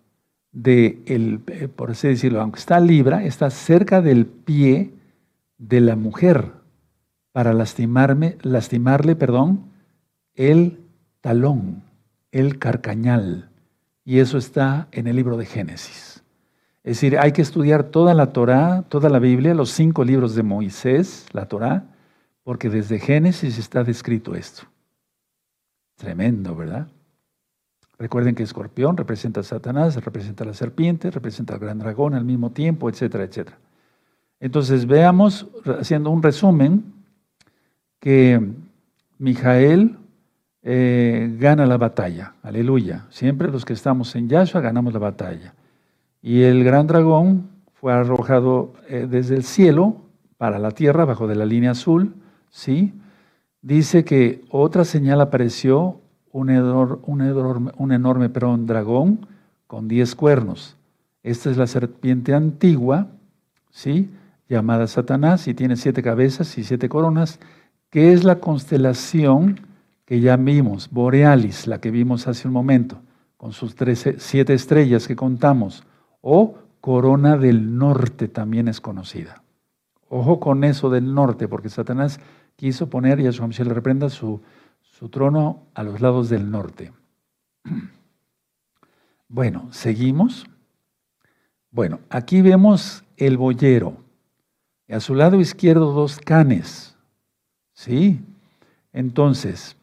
de el, eh, por así decirlo, aunque está Libra, está cerca del pie de la mujer para lastimarme, lastimarle, perdón, el talón, el carcañal. Y eso está en el libro de Génesis. Es decir, hay que estudiar toda la Torá, toda la Biblia, los cinco libros de Moisés, la Torá, porque desde Génesis está descrito esto. Tremendo, ¿verdad? Recuerden que escorpión representa a Satanás, representa a la serpiente, representa al gran dragón al mismo tiempo, etcétera, etcétera. Entonces veamos, haciendo un resumen, que Mijael eh, gana la batalla. Aleluya. Siempre los que estamos en Yahshua ganamos la batalla. Y el gran dragón fue arrojado eh, desde el cielo para la tierra, bajo de la línea azul, ¿sí? Dice que otra señal apareció, un, un, enorme, un enorme dragón con diez cuernos. Esta es la serpiente antigua, ¿sí? llamada Satanás, y tiene siete cabezas y siete coronas, que es la constelación que ya vimos, Borealis, la que vimos hace un momento, con sus siete estrellas que contamos o corona del norte también es conocida. Ojo con eso del norte, porque Satanás quiso poner, y a su le reprenda, su, su trono a los lados del norte. [clears throat] Bueno, seguimos. Bueno, aquí vemos el boyero. Y a su lado izquierdo dos canes. ¿Sí? Entonces,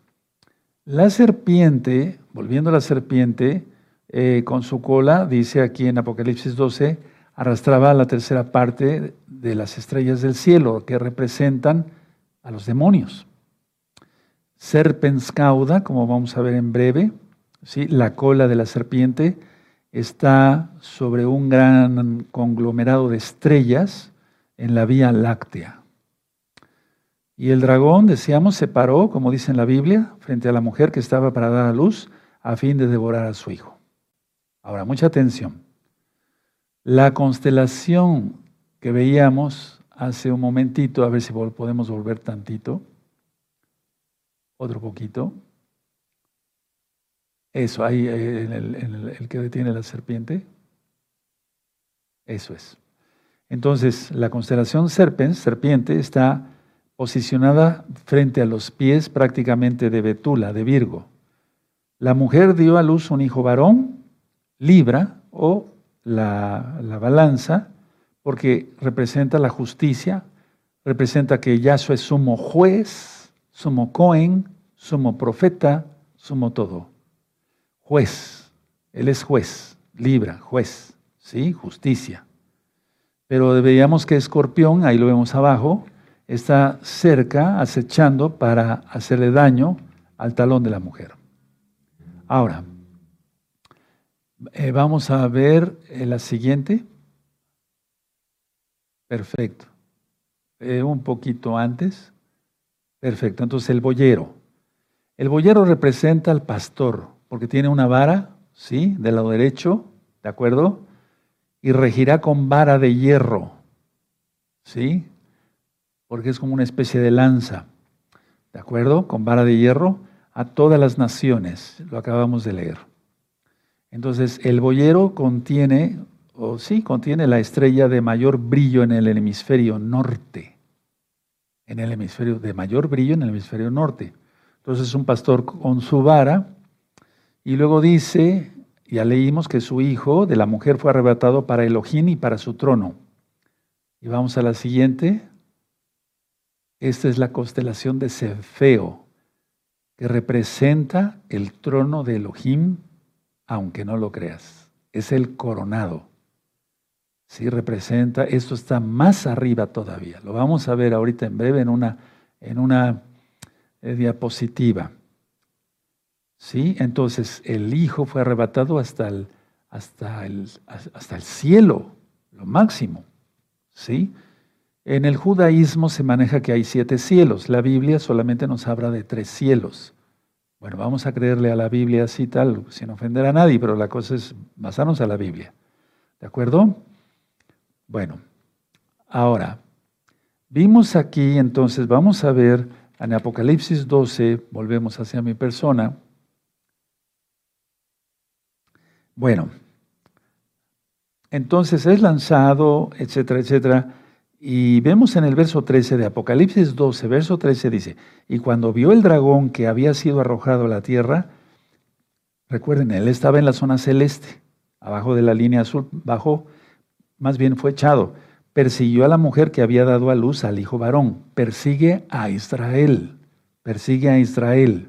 la serpiente, volviendo a la serpiente, eh, con su cola, dice aquí en Apocalipsis 12, arrastraba la tercera parte de las estrellas del cielo, que representan a los demonios. Serpens cauda, como vamos a ver en breve, ¿sí? la cola de la serpiente está sobre un gran conglomerado de estrellas en la Vía Láctea. Y el dragón, decíamos, se paró, como dice en la Biblia, frente a la mujer que estaba para dar a luz a fin de devorar a su hijo. Ahora, mucha atención. La constelación que veíamos hace un momentito, a ver si podemos volver tantito, otro poquito. Eso, ahí en el, que detiene la serpiente. Eso es. Entonces, la constelación Serpens, serpiente, está posicionada frente a los pies prácticamente de Betula, de Virgo. La mujer dio a luz un hijo varón, Libra o la, la balanza, porque representa la justicia, representa que Yahshua es sumo juez, sumo Cohen, sumo profeta, sumo todo. Juez, Él es juez, Libra, juez, ¿sí? Justicia. Pero veíamos que Escorpión, ahí lo vemos abajo, está cerca, acechando para hacerle daño al talón de la mujer. Ahora, eh, vamos a ver eh, la siguiente. Perfecto. Eh, un poquito antes. Perfecto. Entonces el boyero. El boyero representa al pastor, porque tiene una vara, ¿sí? Del lado derecho, ¿de acuerdo? Y regirá con vara de hierro, ¿sí? Porque es como una especie de lanza, ¿de acuerdo? Con vara de hierro a todas las naciones, lo acabamos de leer. Entonces, el boyero contiene, o sí, contiene la estrella de mayor brillo en el hemisferio norte, en el hemisferio de mayor brillo en el hemisferio norte. Entonces, un pastor con su vara, y luego dice, ya leímos que su hijo de la mujer fue arrebatado para Elohim y para su trono. Y vamos a la siguiente. Esta es la constelación de Cefeo, que representa el trono de Elohim, aunque no lo creas. Es el coronado. Sí, representa, esto está más arriba todavía. Lo vamos a ver ahorita en breve en una, en una eh, diapositiva. ¿Sí? Entonces, el Hijo fue arrebatado hasta el, hasta el, hasta el cielo, lo máximo. ¿Sí? En el judaísmo se maneja que hay siete cielos. La Biblia solamente nos habla de tres cielos. Bueno, vamos a creerle a la Biblia así tal, sin ofender a nadie, pero la cosa es basarnos a la Biblia. ¿De acuerdo? Bueno, ahora, vimos aquí entonces, vamos a ver en Apocalipsis 12, volvemos hacia mi persona. Bueno, entonces es lanzado, etcétera, etcétera. Y vemos en el verso 13 de Apocalipsis 12, verso 13 dice, y cuando vio el dragón que había sido arrojado a la tierra, recuerden, él estaba en la zona celeste, abajo de la línea azul, bajo, más bien fue echado, persiguió a la mujer que había dado a luz al hijo varón, persigue a Israel, persigue a Israel.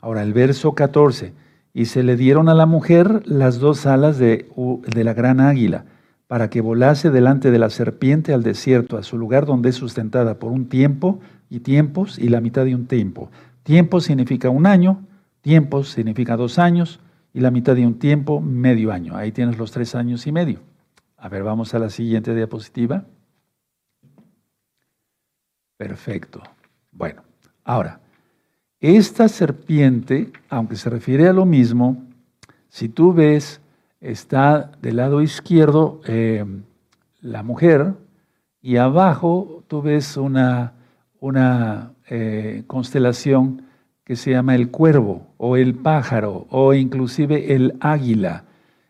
Ahora el verso 14, y se le dieron a la mujer las dos alas de, de la gran águila para que volase delante de la serpiente al desierto, a su lugar donde es sustentada por un tiempo y tiempos y la mitad de un tiempo. Tiempo significa un año, tiempos significa dos años y la mitad de un tiempo, medio año. Ahí tienes los tres años y medio. A ver, vamos a la siguiente diapositiva. Perfecto. Bueno, ahora, esta serpiente, aunque se refiere a lo mismo, si tú ves está del lado izquierdo eh, la mujer y abajo tú ves una, una eh, constelación que se llama el cuervo o el pájaro o inclusive el águila.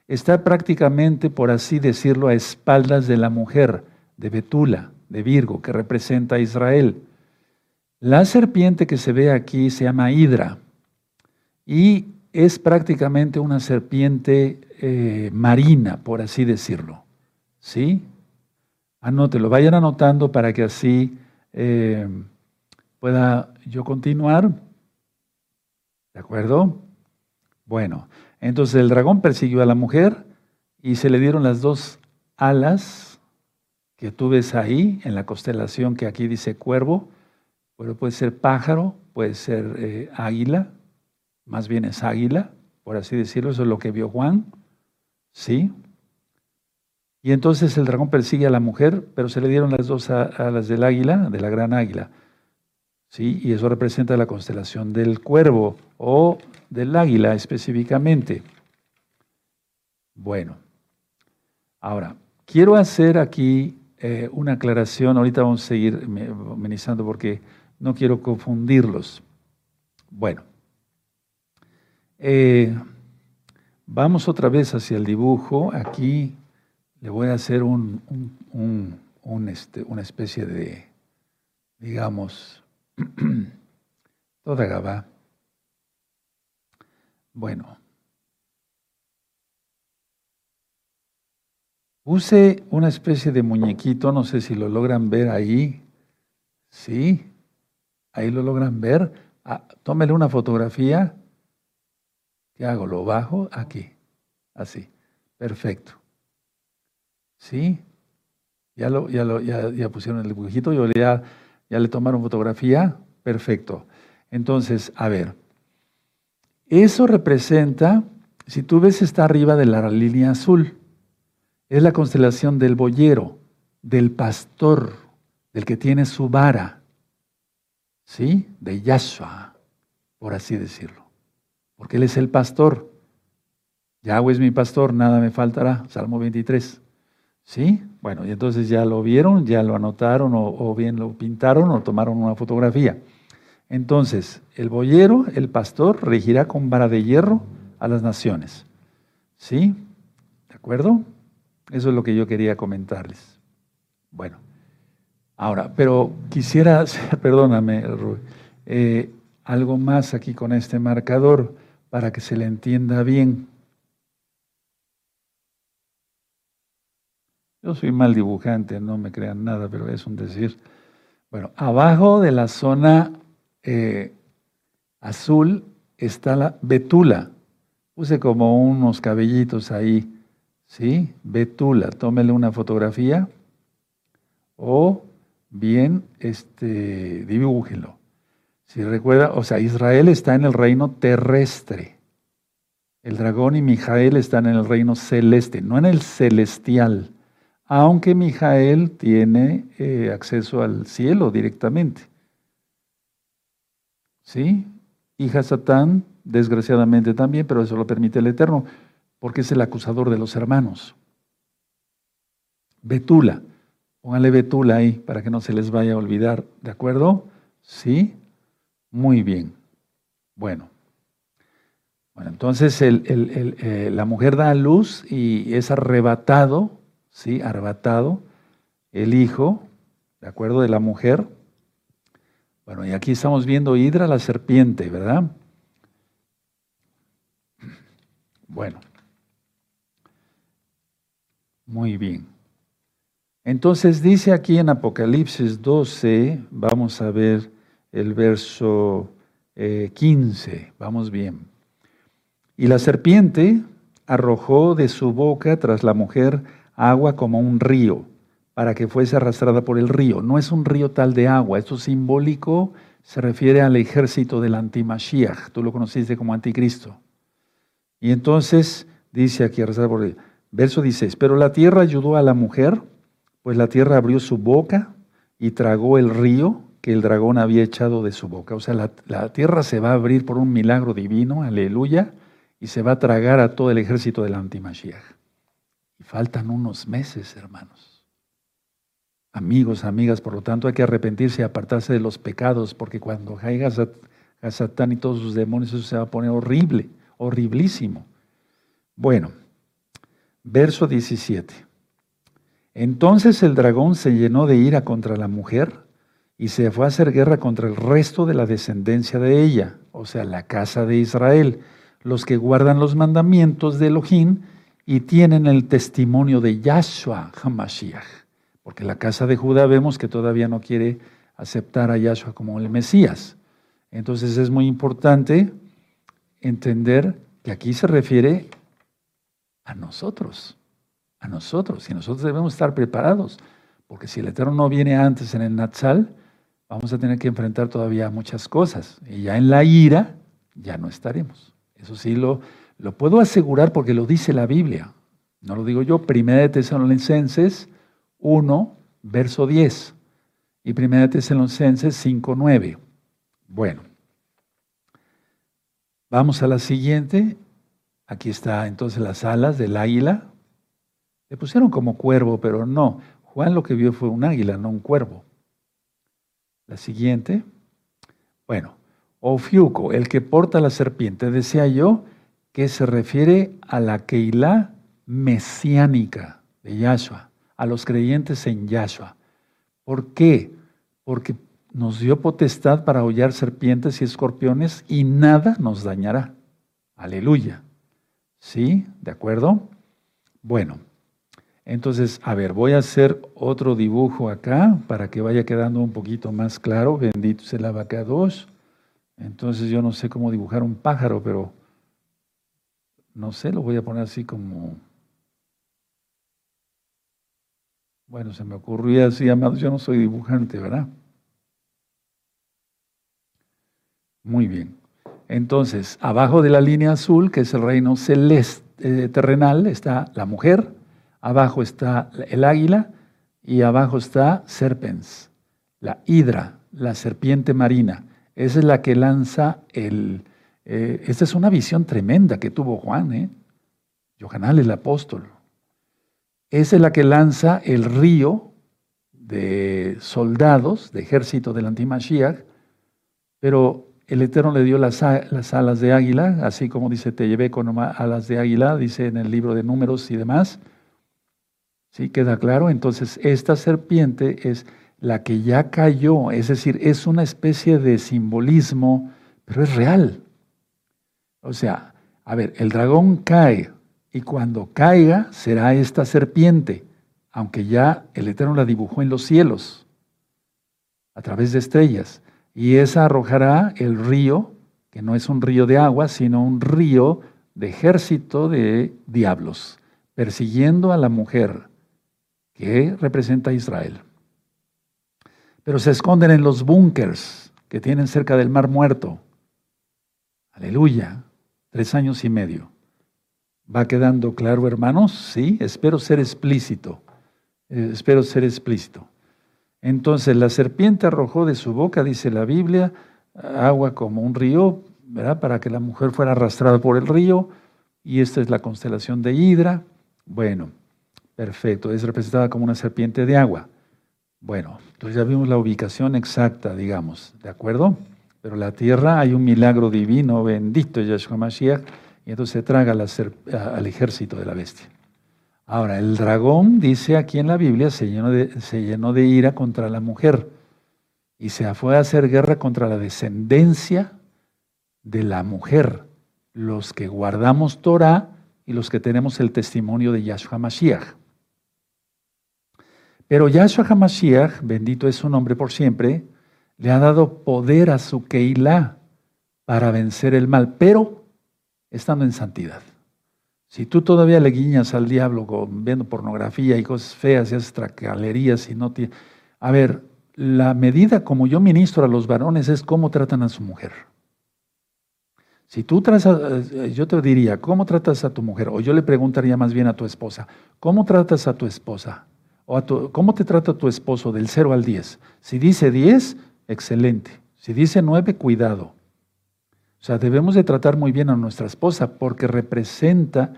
Está prácticamente, por así decirlo, a espaldas de la mujer, de Betula, de Virgo, que representa a Israel. La serpiente que se ve aquí se llama Hidra y es prácticamente una serpiente eh, marina, por así decirlo. ¿Sí? Anótelo, vayan anotando para que así eh, pueda yo continuar. ¿De acuerdo? Bueno, entonces el dragón persiguió a la mujer y se le dieron las dos alas que tú ves ahí en la constelación que aquí dice cuervo, pero puede ser pájaro, puede ser eh, águila, más bien es águila, por así decirlo, eso es lo que vio Juan, ¿sí? Y entonces el dragón persigue a la mujer, pero se le dieron las dos alas del águila, de la gran águila. ¿Sí? Y eso representa la constelación del cuervo o del águila específicamente. Bueno, ahora, quiero hacer aquí eh, una aclaración. Ahorita vamos a seguir amenizando porque no quiero confundirlos. Bueno, eh, vamos otra vez hacia el dibujo. Aquí le voy a hacer este, una especie de, digamos, [clears throat] toda gaba. Bueno, puse una especie de muñequito, no sé si lo logran ver ahí. Sí, ahí lo logran ver. Ah, tómele una fotografía. ¿Qué hago? Lo bajo aquí. Así. Perfecto. ¿Sí? Ya, lo, pusieron el dibujito, yo ya, ya le tomaron fotografía. Perfecto. Entonces, a ver, eso representa, si tú ves, está arriba de la línea azul. Es la constelación del boyero, del pastor, del que tiene su vara. ¿Sí? De Yahshua, por así decirlo. Porque Él es el pastor. Yahweh es mi pastor, nada me faltará. Salmo 23. ¿Sí? Bueno, y entonces ya lo vieron, ya lo anotaron o, bien lo pintaron o tomaron una fotografía. Entonces, el boyero, el pastor, regirá con vara de hierro a las naciones. ¿Sí? ¿De acuerdo? Eso es lo que yo quería comentarles. Bueno, ahora, pero quisiera, [laughs] perdóname, eh, algo más aquí con este marcador para que se le entienda bien. Yo soy mal dibujante, no me crean nada, pero es un decir. Bueno, abajo de la zona eh, azul está la betula. Puse como unos cabellitos ahí, ¿sí? Betula, tómele una fotografía o bien este, dibújelo. Si recuerda, o sea, Israel está en el reino terrestre. El dragón y Mijael están en el reino celeste, no en el celestial aunque Mijael tiene eh, acceso al cielo directamente. ¿Sí? Hija Satán, desgraciadamente también, pero eso lo permite el Eterno, porque es el acusador de los hermanos. Betula, póngale Betula ahí para que no se les vaya a olvidar, ¿de acuerdo? Sí, muy bien. Bueno. Bueno, entonces eh, la mujer da a luz y es arrebatado ¿sí? arrebatado, el hijo, ¿de acuerdo? De la mujer. Bueno, y aquí estamos viendo Hidra, la serpiente, ¿verdad? Bueno. Muy bien. Entonces dice aquí en Apocalipsis 12, vamos a ver el verso 15, eh, vamos bien. Y la serpiente arrojó de su boca tras la mujer agua como un río, para que fuese arrastrada por el río. No es un río tal de agua, esto simbólico se refiere al ejército del antimashiach, tú lo conociste como anticristo. Y entonces dice aquí, arrastrada por el verso 16, pero la tierra ayudó a la mujer, pues la tierra abrió su boca y tragó el río que el dragón había echado de su boca. O sea, la, tierra se va a abrir por un milagro divino, aleluya, y se va a tragar a todo el ejército del antimashiach. Y faltan unos meses, hermanos. Amigos, amigas, por lo tanto hay que arrepentirse y apartarse de los pecados, porque cuando caiga a Satán y todos sus demonios, eso se va a poner horrible, horriblísimo. Bueno, verso 17. Entonces el dragón se llenó de ira contra la mujer y se fue a hacer guerra contra el resto de la descendencia de ella, o sea, la casa de Israel, los que guardan los mandamientos de Elohim y tienen el testimonio de Yahshua HaMashiach. Porque la casa de Judá vemos que todavía no quiere aceptar a Yahshua como el Mesías. Entonces es muy importante entender que aquí se refiere a nosotros. a nosotros y nosotros debemos estar preparados, porque si el Eterno no viene antes en el Natsal, vamos a tener que enfrentar todavía muchas cosas y ya en la ira ya no estaremos. Eso sí lo, lo puedo asegurar porque lo dice la Biblia. No lo digo yo, Primera de Tesalonicenses 1, verso 10 y Primera de Tesalonicenses 5, 9. Bueno, vamos a la siguiente. Aquí está entonces las alas del águila. Le pusieron como cuervo, pero no. Juan lo que vio fue un águila, no un cuervo. La siguiente. Bueno, Ofiuco, el que porta la serpiente, decía yo que se refiere a la Keilah mesiánica de Yahshua, a los creyentes en Yahshua. ¿Por qué? Porque nos dio potestad para hollar serpientes y escorpiones y nada nos dañará. Aleluya. ¿Sí? ¿De acuerdo? Bueno, entonces, a ver, voy a hacer otro dibujo acá para que vaya quedando un poquito más claro. Bendito sea el dos. Entonces yo no sé cómo dibujar un pájaro, pero no sé, lo voy a poner así como... Bueno, se me ocurrió así, amados, yo no soy dibujante, ¿verdad? Muy bien. Entonces, abajo de la línea azul, que es el reino celeste, eh, terrenal, está la mujer, abajo está el águila y abajo está serpens, la hidra, la serpiente marina. Esa es la que lanza el... Eh, esta es una visión tremenda que tuvo Juan, ¿eh? Johanal el apóstol. Esa es la que lanza el río de soldados, de ejército del antimashiach, pero el Eterno le dio las, alas de águila, así como dice, te llevé con alas de águila, dice en el libro de números y demás. ¿Sí queda claro? Entonces, esta serpiente es la que ya cayó, es decir, es una especie de simbolismo, pero es real. O sea, a ver, el dragón cae y cuando caiga será esta serpiente, aunque ya el Eterno la dibujó en los cielos, a través de estrellas y esa arrojará el río, que no es un río de agua, sino un río de ejército de diablos, persiguiendo a la mujer que representa a Israel. Pero se esconden en los búnkers que tienen cerca del mar muerto. Aleluya. Tres años y medio. ¿Va quedando claro, hermanos? Sí, espero ser explícito. Eh, espero ser explícito. Entonces la serpiente arrojó de su boca, dice la Biblia, agua como un río, ¿verdad? Para que la mujer fuera arrastrada por el río. Y esta es la constelación de Hidra. Bueno, perfecto. Es representada como una serpiente de agua. Bueno, entonces ya vimos la ubicación exacta, digamos, ¿de acuerdo? Pero la tierra hay un milagro divino, bendito Yahshua Mashiach, y entonces se traga al ejército de la bestia. Ahora, el dragón, dice aquí en la Biblia, se llenó, de, se llenó de ira contra la mujer y se fue a hacer guerra contra la descendencia de la mujer, los que guardamos Torah y los que tenemos el testimonio de Yahshua Mashiach. Pero Yahshua HaMashiach, bendito es su nombre por siempre, le ha dado poder a su Keilah para vencer el mal, pero estando en santidad. Si tú todavía le guiñas al diablo viendo pornografía y cosas feas y haces tracalerías y no te... A ver, la medida como yo ministro a los varones es cómo tratan a su mujer. Si tú tratas, eh, yo te diría, ¿cómo tratas a tu mujer? O yo le preguntaría más bien a tu esposa, ¿cómo tratas a tu esposa? A ¿cómo te trata tu esposo del 0 al 10? Si dice 10, excelente. Si dice 9, cuidado. O sea, debemos de tratar muy bien a nuestra esposa porque representa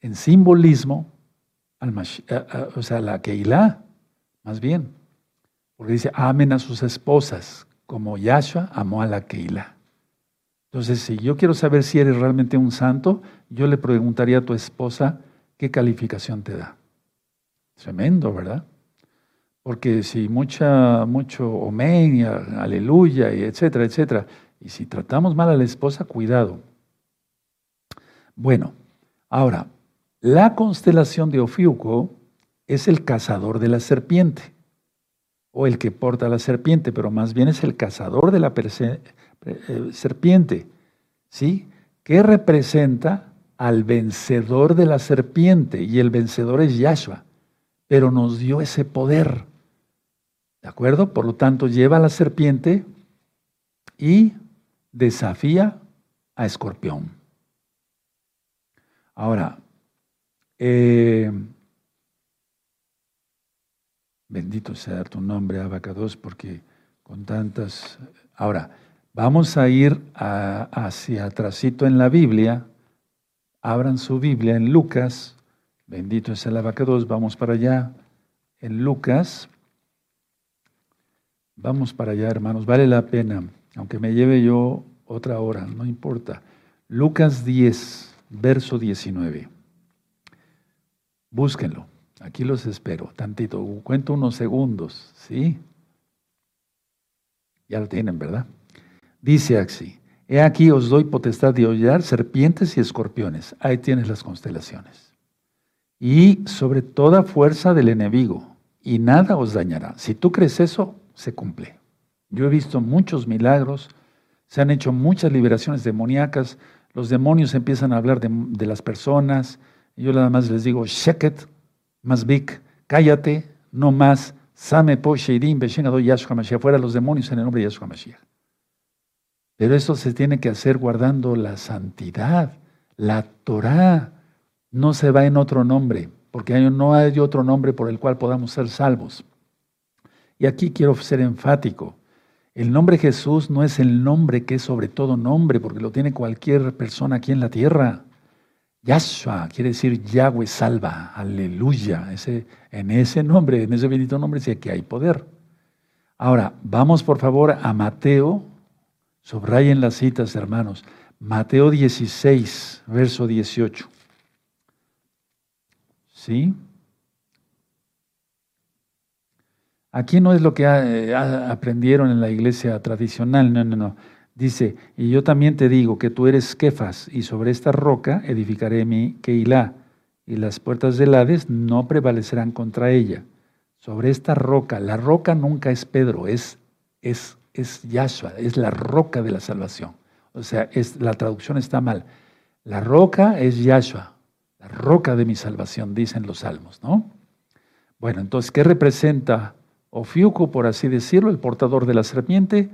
en simbolismo al o sea, la Keilah, más bien. Porque dice, amen a sus esposas como Yahshua amó a la Keilah. Entonces, si yo quiero saber si eres realmente un santo, yo le preguntaría a tu esposa qué calificación te da. Tremendo, ¿verdad? Porque si mucha, mucho omen, aleluya, y etcétera, etcétera, y si tratamos mal a la esposa, cuidado. Bueno, ahora, la constelación de Ofiuco es el cazador de la serpiente, o el que porta la serpiente, pero más bien es el cazador de la eh, serpiente, ¿sí? Que representa al vencedor de la serpiente, y el vencedor es Yahshua, pero nos dio ese poder. ¿De acuerdo? Por lo tanto, lleva a la serpiente y desafía a Escorpión. Ahora, eh, bendito sea tu nombre, Abacados, porque con tantas... Ahora, vamos a ir hacia atrásito en la Biblia. Abran su Biblia en Lucas. Bendito sea el Abacados. Vamos para allá. En Lucas. Vamos para allá, hermanos. Vale la pena. Aunque me lleve yo otra hora, no importa. Lucas 10, verso 19. Búsquenlo. Aquí los espero. Tantito. Cuento unos segundos. ¿Sí? Ya lo tienen, ¿verdad? Dice así. He aquí os doy potestad de hollar serpientes y escorpiones. Ahí tienes las constelaciones. Y sobre toda fuerza del enemigo. Y nada os dañará. Si tú crees eso, se cumple. Yo he visto muchos milagros, se han hecho muchas liberaciones demoníacas, los demonios empiezan a hablar de, las personas, yo nada más les digo, sheket, más big, cállate, no más, same po sheirim, Yahshua Mashiach, fuera los demonios en el nombre de Yahshua Mashiach. Pero eso se tiene que hacer guardando la santidad, la Torah. No se va en otro nombre, porque no hay otro nombre por el cual podamos ser salvos. Y aquí quiero ser enfático. El nombre Jesús no es el nombre que es sobre todo nombre, porque lo tiene cualquier persona aquí en la tierra. Yahshua quiere decir Yahweh salva, aleluya. Ese, en ese nombre, en ese bendito nombre, sí que hay poder. Ahora, vamos por favor a Mateo, subrayen las citas, hermanos. Mateo 16, verso 18. ¿Sí? Aquí no es lo que eh, aprendieron en la iglesia tradicional, no, no, no. Dice, y yo también te digo que tú eres Kefas, y sobre esta roca edificaré mi Keilah, y las puertas del Hades no prevalecerán contra ella. Sobre esta roca, la roca nunca es Pedro, es, es, es Yahshua, es la roca de la salvación. O sea, es, la traducción está mal. La roca es Yahshua, roca de mi salvación, dicen los salmos, ¿no? Bueno, entonces, ¿qué representa Ofiuco, por así decirlo, el portador de la serpiente,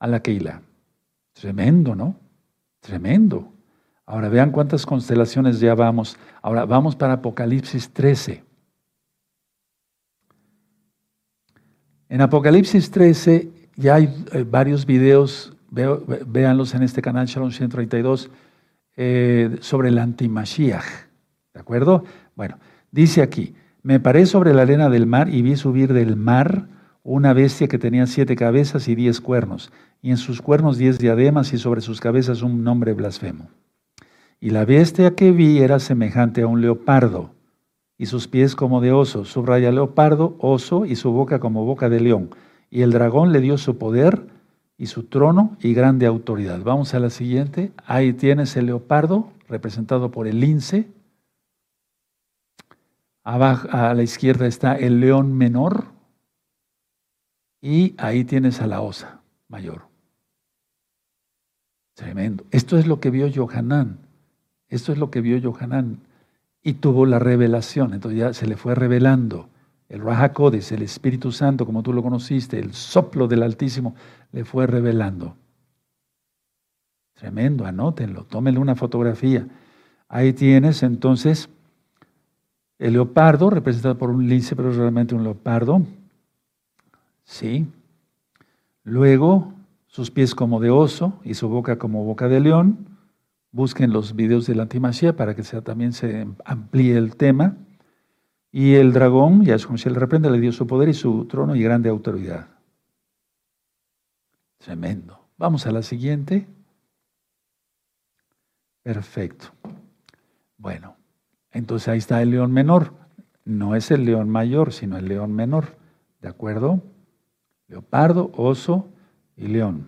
a la Keila. Tremendo, ¿no? Tremendo. Ahora vean cuántas constelaciones ya vamos. Ahora vamos para Apocalipsis 13. En Apocalipsis 13 ya hay eh, varios videos, véanlos en este canal Shalom 132, eh, sobre el antimashiach. ¿De acuerdo? Bueno, dice aquí, me paré sobre la arena del mar y vi subir del mar una bestia que tenía siete cabezas y diez cuernos, y en sus cuernos diez diademas y sobre sus cabezas un nombre blasfemo. Y la bestia que vi era semejante a un leopardo, y sus pies como de oso, subraya leopardo, oso, y su boca como boca de león. Y el dragón le dio su poder y su trono y grande autoridad. Vamos a la siguiente. Ahí tienes el leopardo, representado por el lince, Abajo, a la izquierda está el león menor y ahí tienes a la osa mayor. Tremendo. Esto es lo que vio Johanán. Esto es lo que vio Johanán. Y tuvo la revelación. Entonces ya se le fue revelando. El Rahakodes, el Espíritu Santo, como tú lo conociste, el soplo del Altísimo, le fue revelando. Tremendo, anótenlo, tómenle una fotografía. Ahí tienes entonces el leopardo, representado por un lince, pero es realmente un leopardo. Sí. Luego, sus pies como de oso y su boca como boca de león. Busquen los videos de la antimachía para que también se amplíe el tema. Y el dragón, ya es como si él reprende, le dio su poder y su trono y grande autoridad. Tremendo. Vamos a la siguiente. Perfecto. Bueno, entonces ahí está el león menor. No es el león mayor, sino el león menor. ¿De acuerdo? Leopardo, oso y león.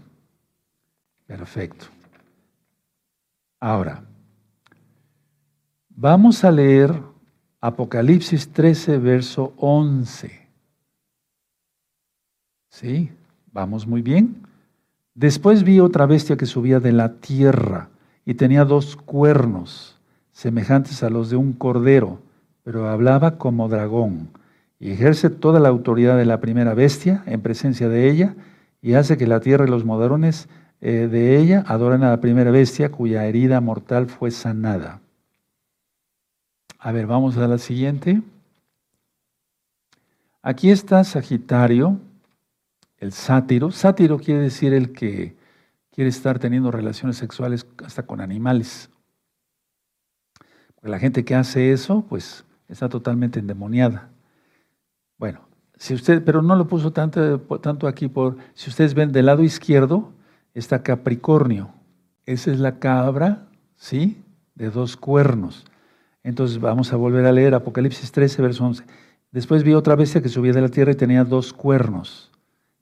Perfecto. Ahora, vamos a leer Apocalipsis 13, verso 11. ¿Sí? Vamos muy bien. Después vi otra bestia que subía de la tierra y tenía dos cuernos semejantes a los de un cordero, pero hablaba como dragón, y ejerce toda la autoridad de la primera bestia en presencia de ella, y hace que la tierra y los moderones eh, de ella adoren a la primera bestia cuya herida mortal fue sanada. A ver, vamos a la siguiente. Aquí está Sagitario, el sátiro. Sátiro quiere decir el que quiere estar teniendo relaciones sexuales hasta con animales. La gente que hace eso, pues está totalmente endemoniada. Bueno, si usted, pero no lo puso tanto, tanto aquí por, si ustedes ven del lado izquierdo, está Capricornio. Esa es la cabra, ¿sí? De dos cuernos. Entonces vamos a volver a leer Apocalipsis 13, verso 11. Después vi otra bestia que subía de la tierra y tenía dos cuernos,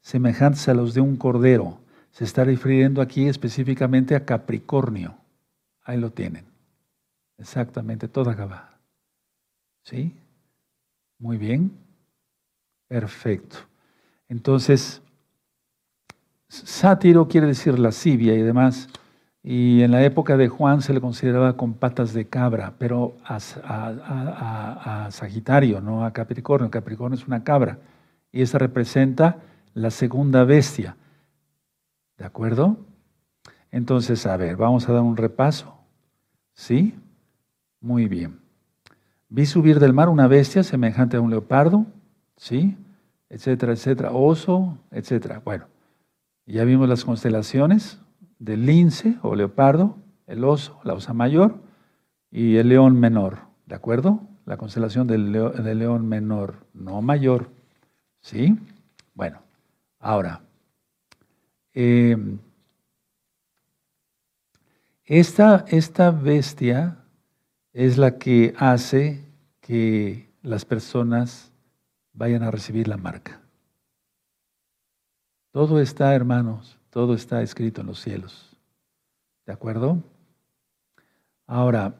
semejantes a los de un cordero. Se está refiriendo aquí específicamente a Capricornio. Ahí lo tienen. Exactamente, toda Gabá. ¿Sí? Muy bien. Perfecto. Entonces, sátiro quiere decir lascivia y demás. Y en la época de Juan se le consideraba con patas de cabra, pero a, Sagitario, no a Capricornio. Capricornio es una cabra. Y esa representa la segunda bestia. ¿De acuerdo? Entonces, a ver, vamos a dar un repaso. ¿Sí? Muy bien. Vi subir del mar una bestia semejante a un leopardo, ¿sí? Etcétera, etcétera. Oso, etcétera. Bueno, ya vimos las constelaciones del lince o leopardo, el oso, la osa mayor y el león menor. ¿De acuerdo? La constelación del, león menor, no mayor. ¿Sí? Bueno, ahora, em, esta, esta bestia es la que hace que las personas vayan a recibir la marca. Todo está, hermanos, todo está escrito en los cielos. ¿De acuerdo? Ahora,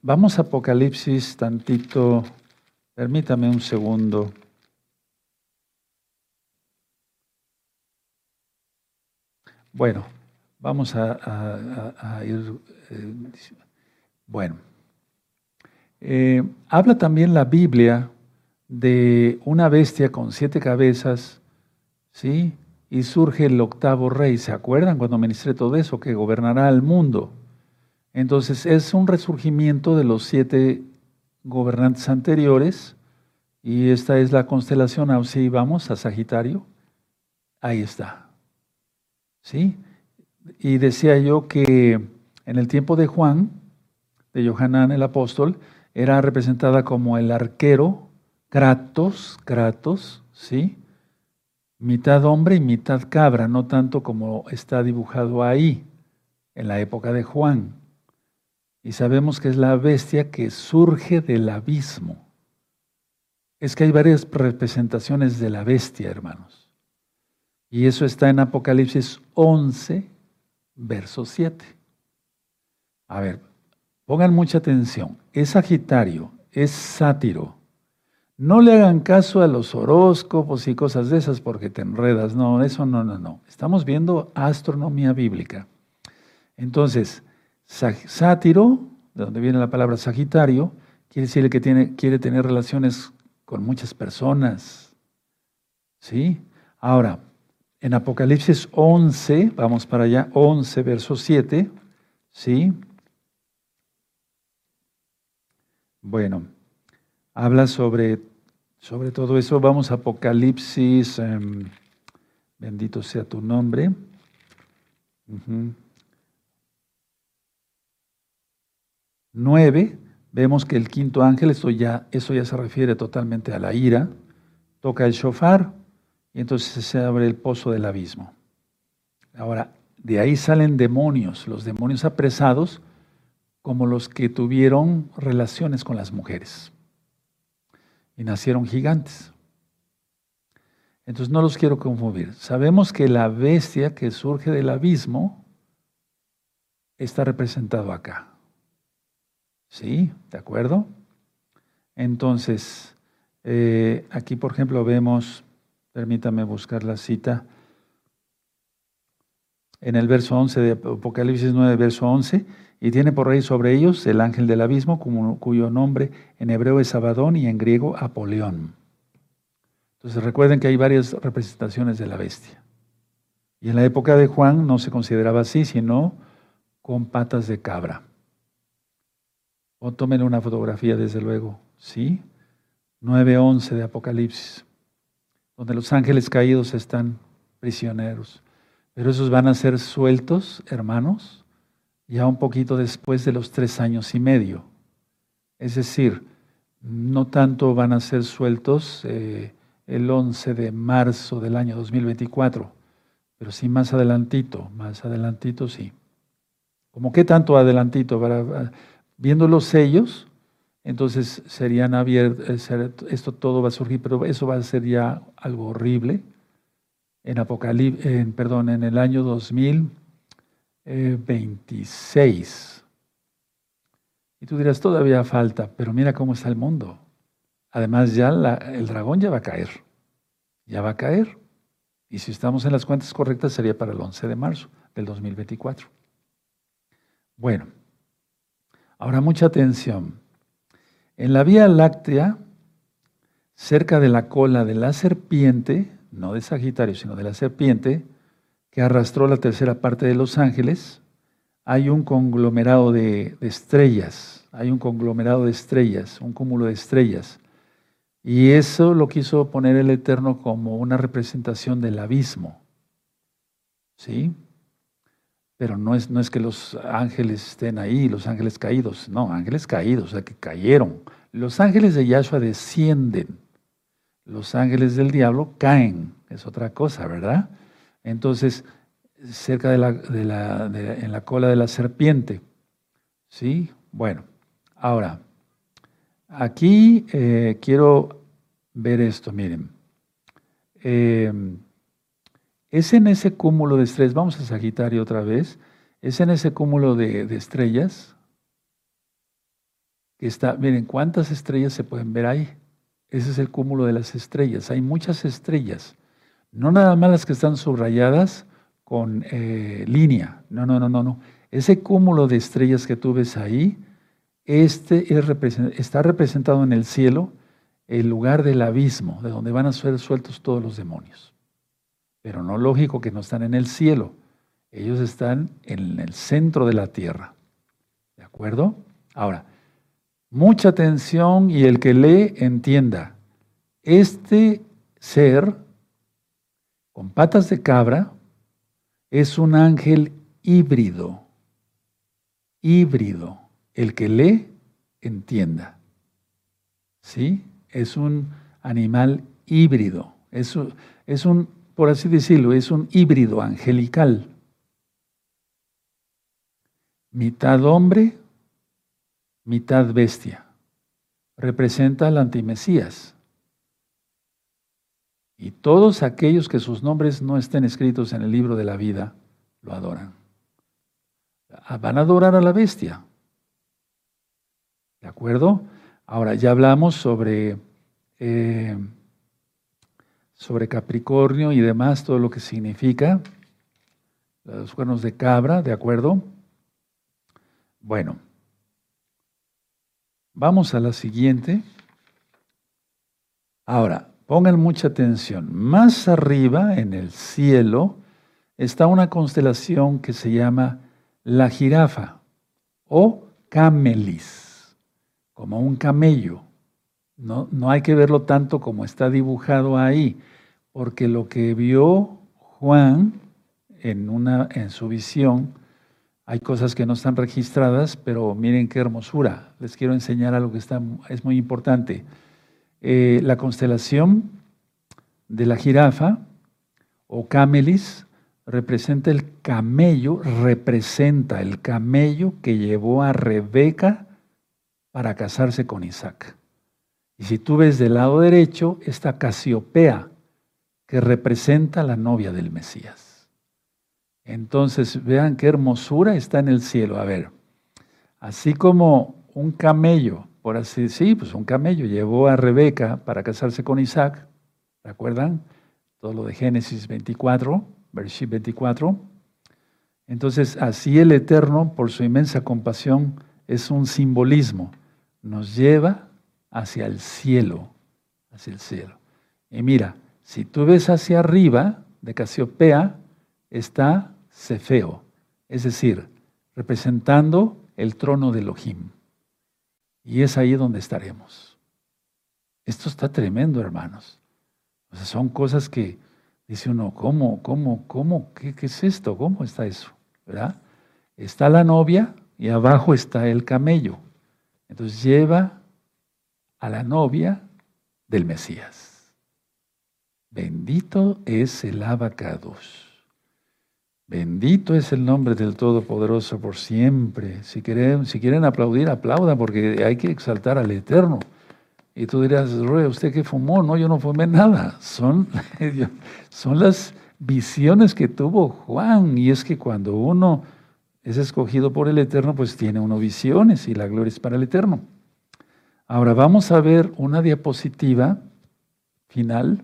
vamos a Apocalipsis tantito. Permítame un segundo. Bueno, vamos a, ir. Eh, bueno, eh, habla también la Biblia de una bestia con siete cabezas, ¿sí? y surge el octavo rey. ¿Se acuerdan cuando ministré todo eso? Que gobernará el mundo. Entonces es un resurgimiento de los siete gobernantes anteriores y esta es la constelación, así vamos a Sagitario. Ahí está. ¿Sí? Y decía yo que en el tiempo de Juan, de Johanán el apóstol, era representada como el arquero Kratos, Kratos, ¿sí? mitad hombre y mitad cabra, no tanto como está dibujado ahí, en la época de Juan. Y sabemos que es la bestia que surge del abismo. Es que hay varias representaciones de la bestia, hermanos. Y eso está en Apocalipsis 11, verso 7. A ver, pongan mucha atención. Es Sagitario, es sátiro, no le hagan caso a los horóscopos y cosas de esas porque te enredas. No, eso no, no, no. Estamos viendo astronomía bíblica. Entonces, sátiro, de donde viene la palabra Sagitario, quiere decir que tiene, quiere tener relaciones con muchas personas. ¿Sí? Ahora, en Apocalipsis 11, vamos para allá, 11, verso 7, ¿sí? Bueno, habla sobre sobre todo eso vamos a Apocalipsis, em, bendito sea tu nombre. Nueve, vemos que el quinto ángel, eso ya, eso ya se refiere totalmente a la ira, toca el shofar y entonces se abre el pozo del abismo. Ahora, de ahí salen demonios, los demonios apresados, como los que tuvieron relaciones con las mujeres y nacieron gigantes. Entonces no los quiero confundir. Sabemos que la bestia que surge del abismo está representado acá. ¿Sí? ¿De acuerdo? Entonces, eh, aquí por ejemplo vemos, permítame buscar la cita, en el verso 11 de Apocalipsis 9, verso 11, y tiene por rey sobre ellos el ángel del abismo, cuyo nombre en hebreo es Abadón y en griego Apolión. Entonces recuerden que hay varias representaciones de la bestia. Y en la época de Juan no se consideraba así, sino con patas de cabra. O tomen una fotografía, desde luego. ¿Sí? 9.11 de Apocalipsis, donde los ángeles caídos están prisioneros. Pero esos van a ser sueltos, hermanos, ya un poquito después de los tres años y medio. Es decir, no tanto van a ser sueltos eh, el 11 de marzo del año 2024, pero sí más adelantito, más adelantito sí. ¿Cómo qué tanto adelantito? viendo los sellos, entonces serían abiertos, eh, esto todo va a surgir, pero eso va a ser ya algo horrible en Apocalipsis, en, perdón, en el año 2026. Y tú dirás, todavía falta, pero mira cómo está el mundo. Además, ya el dragón ya va a caer. Ya va a caer. Y si estamos en las cuentas correctas, sería para el 11 de marzo del 2024. Bueno, ahora mucha atención. En la Vía Láctea, cerca de la cola de la serpiente, no de Sagitario, sino de la serpiente, que arrastró la tercera parte de los ángeles, hay un conglomerado de, estrellas, hay un conglomerado de estrellas, un cúmulo de estrellas. Y eso lo quiso poner el Eterno como una representación del abismo. ¿Sí? Pero no es, no es que los ángeles estén ahí, los ángeles caídos, no, ángeles caídos, o sea, que cayeron. Los ángeles de Yahshua descienden los ángeles del diablo caen, es otra cosa, ¿verdad? Entonces, cerca de la, de la en la cola de la serpiente. ¿Sí? Bueno, ahora, aquí eh, quiero ver esto, miren. Em, es en ese cúmulo de estrellas, vamos a Sagitario otra vez, es en ese cúmulo de, de estrellas que está, miren, ¿cuántas estrellas se pueden ver ahí? Ese es el cúmulo de las estrellas. Hay muchas estrellas. No nada más las que están subrayadas con eh, línea. No, no, no, no, no. Ese cúmulo de estrellas que tú ves ahí, este está representado en el cielo, el lugar del abismo, de donde van a ser sueltos todos los demonios. Pero no lógico que no están en el cielo. Ellos están en el centro de la tierra. ¿De acuerdo? Ahora, Mucha atención y el que lee entienda. Este ser con patas de cabra es un ángel híbrido. Híbrido. El que lee entienda. ¿Sí? Es un animal híbrido. Es, es un, por así decirlo, es un híbrido angelical. Mitad hombre, mitad bestia. Representa al antimesías. Y todos aquellos que sus nombres no estén escritos en el libro de la vida, lo adoran. Ah, van a adorar a la bestia. ¿De acuerdo? Ahora, ya hablamos sobre, eh, sobre Capricornio y demás, todo lo que significa, los cuernos de cabra, ¿de acuerdo? Bueno. Vamos a la siguiente. Ahora, pongan mucha atención. Más arriba, en el cielo, está una constelación que se llama la jirafa o camelis, como un camello. No, no hay que verlo tanto como está dibujado ahí, porque lo que vio Juan en, una, en su visión hay cosas que no están registradas, pero miren qué hermosura. Les quiero enseñar algo que está, es muy importante. Eh, la constelación de la jirafa o camelis representa el camello, representa el camello que llevó a Rebeca para casarse con Isaac. Y si tú ves del lado derecho, esta Casiopea, que representa la novia del Mesías. Entonces, vean qué hermosura está en el cielo. A ver, así como un camello, por así decir, pues un camello llevó a Rebeca para casarse con Isaac, ¿recuerdan? Todo lo de Génesis 24, versículo 24. Entonces, así el Eterno, por su inmensa compasión, es un simbolismo. Nos lleva hacia el cielo, hacia el cielo. Y mira, si tú ves hacia arriba de Casiopea, está Cefeo, es decir, representando el trono de Elohim. Y es ahí donde estaremos. Esto está tremendo, hermanos. O sea, son cosas que dice uno, ¿cómo, cómo, cómo? ¿Qué, es esto? ¿Cómo está eso? Está la novia y abajo está el camello. Entonces lleva a la novia del Mesías. Bendito es el abacados. Bendito es el nombre del Todopoderoso por siempre. Si quieren, si quieren aplaudir, aplaudan, porque hay que exaltar al Eterno. Y tú dirás, Roy, ¿usted qué fumó? No, yo no fumé nada. Son, [laughs] son las visiones que tuvo Juan. Y es que cuando uno es escogido por el Eterno, pues tiene uno visiones y la gloria es para el Eterno. Ahora vamos a ver una diapositiva final.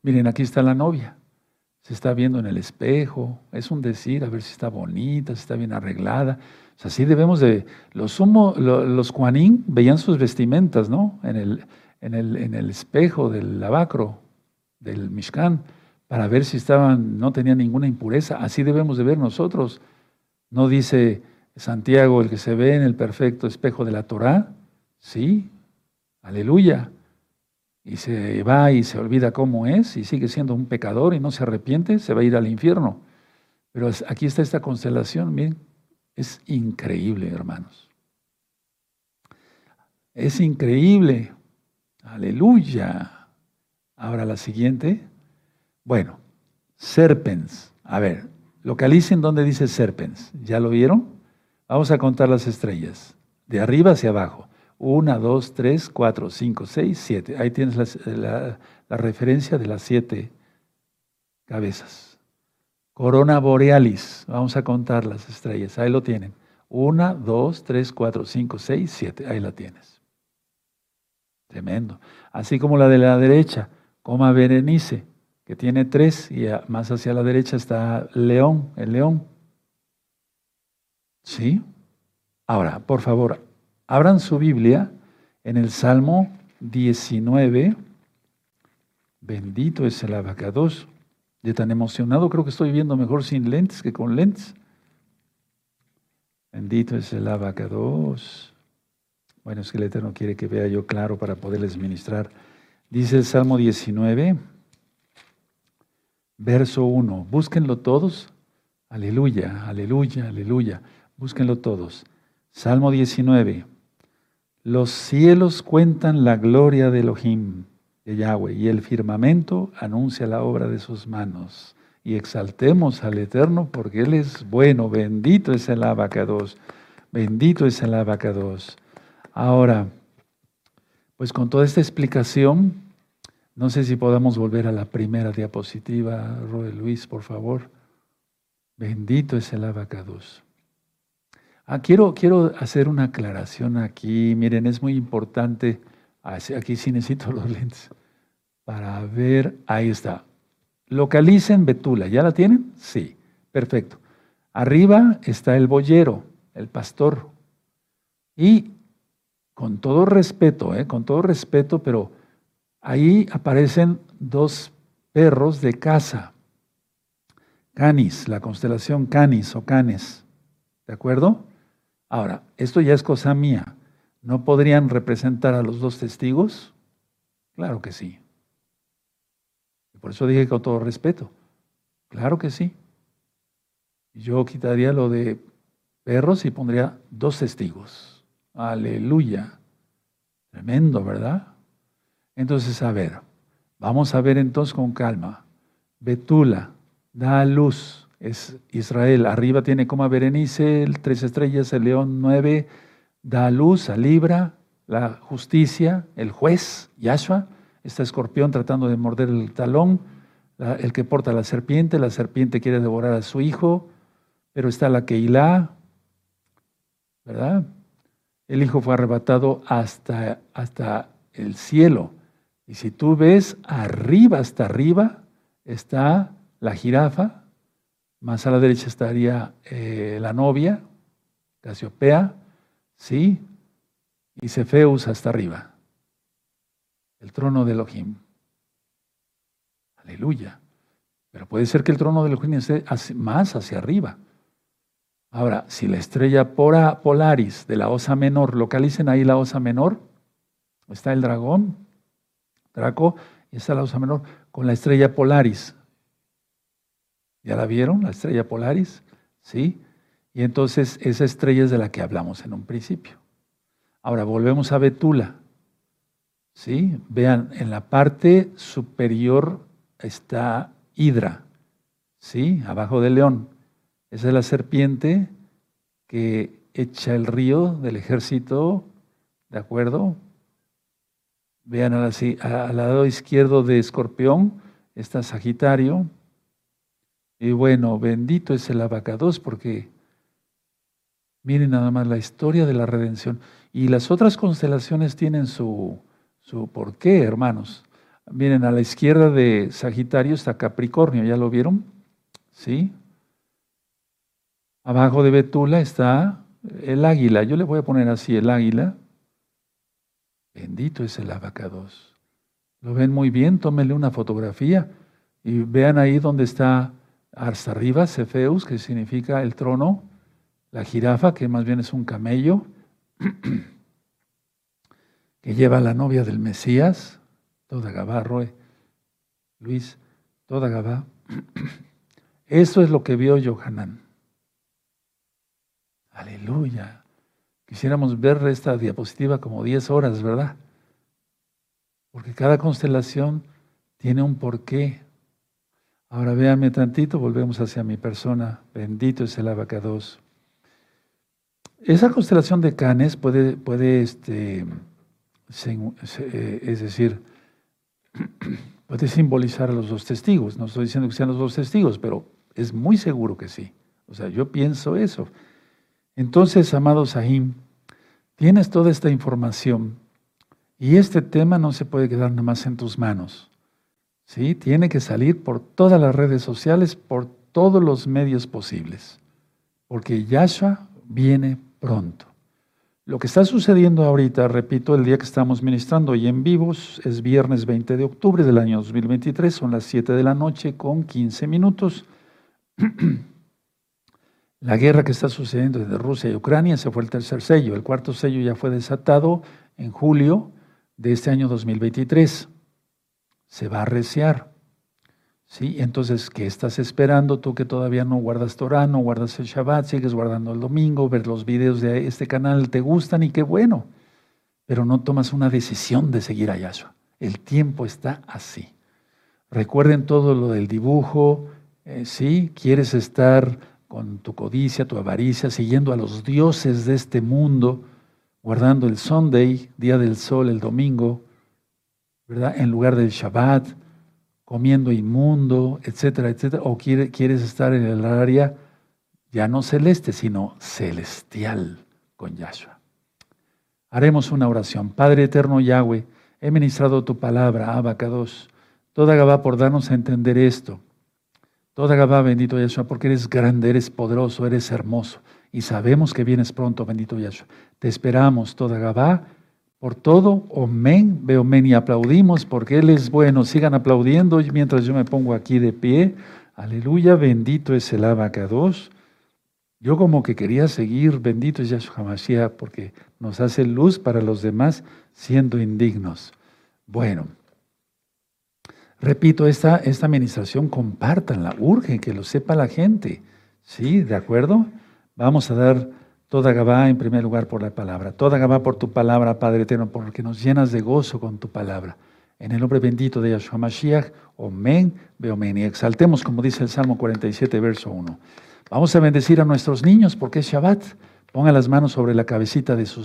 Miren, aquí está la novia. Se está viendo en el espejo. Es un decir, a ver si está bonita, si está bien arreglada. Así debemos de... Los, sumo, los Juanín veían sus vestimentas, ¿no? En el, en el, en el espejo del lavacro, del Mishkan, para ver si estaban, no tenían ninguna impureza. Así debemos de ver nosotros. No dice Santiago el que se ve en el perfecto espejo de la Torá. Sí, aleluya. Y se va y se olvida cómo es y sigue siendo un pecador y no se arrepiente, se va a ir al infierno. Pero aquí está esta constelación, miren, es increíble, hermanos. Es increíble. Aleluya. Ahora la siguiente. Bueno, serpens. A ver, localicen dónde dice serpens. ¿Ya lo vieron? Vamos a contar las estrellas. De arriba hacia abajo. Una, dos, tres, cuatro, cinco, seis, siete. Ahí tienes la, referencia de las siete cabezas. Corona borealis. Vamos a contar las estrellas. Ahí lo tienen. Una, dos, tres, cuatro, cinco, seis, siete. Ahí la tienes. Tremendo. Así como la de la derecha, coma Berenice, que tiene tres, y más hacia la derecha está León, el león. ¿Sí? Ahora, por favor, abran su Biblia en el Salmo 19. Bendito es el abacados. De tan emocionado creo que estoy viendo mejor sin lentes que con lentes. Bendito es el abacados. Bueno, es que el Eterno quiere que vea yo claro para poderles ministrar. Dice el Salmo 19, verso 1. Búsquenlo todos. Aleluya, aleluya, aleluya. Búsquenlo todos. Salmo 19. Los cielos cuentan la gloria de Elohim de Yahweh, y el firmamento anuncia la obra de sus manos. Y exaltemos al Eterno porque Él es bueno, bendito es el abacados, bendito es el abacados. Ahora, pues con toda esta explicación, no sé si podamos volver a la primera diapositiva, Roy Luis, por favor. Bendito es el abacados. Ah, quiero, quiero hacer una aclaración aquí. Miren, es muy importante Aquí sí necesito los lentes para ver. Ahí está. Localicen Betula. ¿Ya la tienen? Sí. Perfecto. Arriba está el boyero, el pastor. Y con todo respeto, ¿eh? con todo respeto, pero ahí aparecen dos perros de casa. Canis, la constelación Canis o Canes. ¿De acuerdo? Ahora, esto ya es cosa mía. ¿No podrían representar a los dos testigos? Claro que sí. Por eso dije con todo respeto. Claro que sí. Yo quitaría lo de perros y pondría dos testigos. Aleluya. Tremendo, ¿verdad? Entonces, a ver, vamos a ver entonces con calma. Betula da luz, es Israel. Arriba tiene como Berenice, tres estrellas, el león nueve da luz a Libra, la justicia, el juez, Yahshua, está escorpión tratando de morder el talón, el que porta la serpiente, la serpiente quiere devorar a su hijo, pero está la Keilah, ¿verdad? El hijo fue arrebatado hasta, hasta el cielo. Y si tú ves arriba, hasta arriba, está la jirafa, Más a la derecha estaría eh, la novia, Casiopea, ¿sí? Y Cefeus hasta arriba. El trono de Elohim. Aleluya. Pero puede ser que el trono de Elohim esté más hacia arriba. Ahora, si la estrella Polaris de la osa menor, localicen ahí la osa menor, está el dragón, Draco, y está la osa menor con la estrella Polaris. ¿Ya la vieron, la estrella Polaris? ¿Sí? Y entonces esa estrella es de la que hablamos en un principio. Ahora volvemos a Betula. ¿Sí? Vean, en la parte superior está Hidra. ¿Sí? Abajo del león. Esa es la serpiente que echa el río del ejército, ¿de acuerdo? Vean al, al lado izquierdo de Escorpión está Sagitario. Y bueno, bendito es el abacados porque miren nada más la historia de la redención. Y las otras constelaciones tienen su, su porqué, hermanos. Miren, a la izquierda de Sagitario está Capricornio, ¿ya lo vieron? ¿Sí? Abajo de Betula está el águila. Yo le voy a poner así el águila. Bendito es el abacados. Lo ven muy bien, tómenle una fotografía y vean ahí donde está hasta arriba, Cefeus, que significa el trono, la jirafa, que más bien es un camello, [clears throat] que lleva a la novia del Mesías, toda Gabá, Roe, Luis, toda Gabá. [clears throat] Eso es lo que vio Johanan. Aleluya. Quisiéramos ver esta diapositiva como 10 horas, ¿verdad? Porque cada constelación tiene un porqué. Ahora véanme tantito, volvemos hacia mi persona. Bendito es el abacados. Esa constelación de Canes puede, puede este, es decir, [clears throat] puede simbolizar a los dos testigos. No estoy diciendo que sean los dos testigos, pero es muy seguro que sí. O sea, yo pienso eso. Entonces, amado Sahim, tienes toda esta información y este tema no se puede quedar nada más en tus manos. ¿Sí? Tiene que salir por todas las redes sociales, por todos los medios posibles, porque Yahshua viene pronto. Lo que está sucediendo ahorita, repito, el día que estamos ministrando y en vivos es viernes 20 de octubre del año 2023, son las 7 de la noche con 15 minutos. [clears throat] La guerra que está sucediendo desde Rusia y Ucrania se fue el tercer sello. El cuarto sello ya fue desatado en julio de este año 2023. Se va a arreciar. ¿Sí? Entonces, ¿qué estás esperando tú que todavía no guardas Torah, no guardas el Shabbat, sigues guardando el domingo, ver los videos de este canal te gustan y qué bueno, pero no tomas una decisión de seguir a Yahshua. El tiempo está así. Recuerden todo lo del dibujo, eh, ¿sí? Quieres estar con tu codicia, tu avaricia, siguiendo a los dioses de este mundo, guardando el Sunday, día del sol, el domingo, ¿verdad? En lugar del Shabbat, comiendo inmundo, etcétera, etcétera, o quieres estar en el área ya no celeste, sino celestial con Yahshua. Haremos una oración. Padre eterno Yahweh, he ministrado tu palabra, Abacados. Toda Gabá por darnos a entender esto. Toda Gabá, bendito Yahshua, porque eres grande, eres poderoso, eres hermoso. Y sabemos que vienes pronto, bendito Yahshua. Te esperamos, toda Gabá, por todo. Omen, veo men y aplaudimos porque Él es bueno. Sigan aplaudiendo mientras yo me pongo aquí de pie. Aleluya, bendito es el abacados. Yo como que quería seguir, bendito es Yahshua Mashiach, porque nos hace luz para los demás siendo indignos. Bueno. Repito, esta, esta administración compártanla, urgen que lo sepa la gente. ¿Sí? ¿De acuerdo? Vamos a dar toda Gabá en primer lugar por la palabra. Toda Gabá por tu palabra, Padre eterno, porque nos llenas de gozo con tu palabra. En el nombre bendito de Yahshua Mashiach, Omen, Beomen. Y exaltemos, como dice el Salmo 47, verso 1. Vamos a bendecir a nuestros niños porque es Shabbat. Pongan las manos sobre la cabecita de sus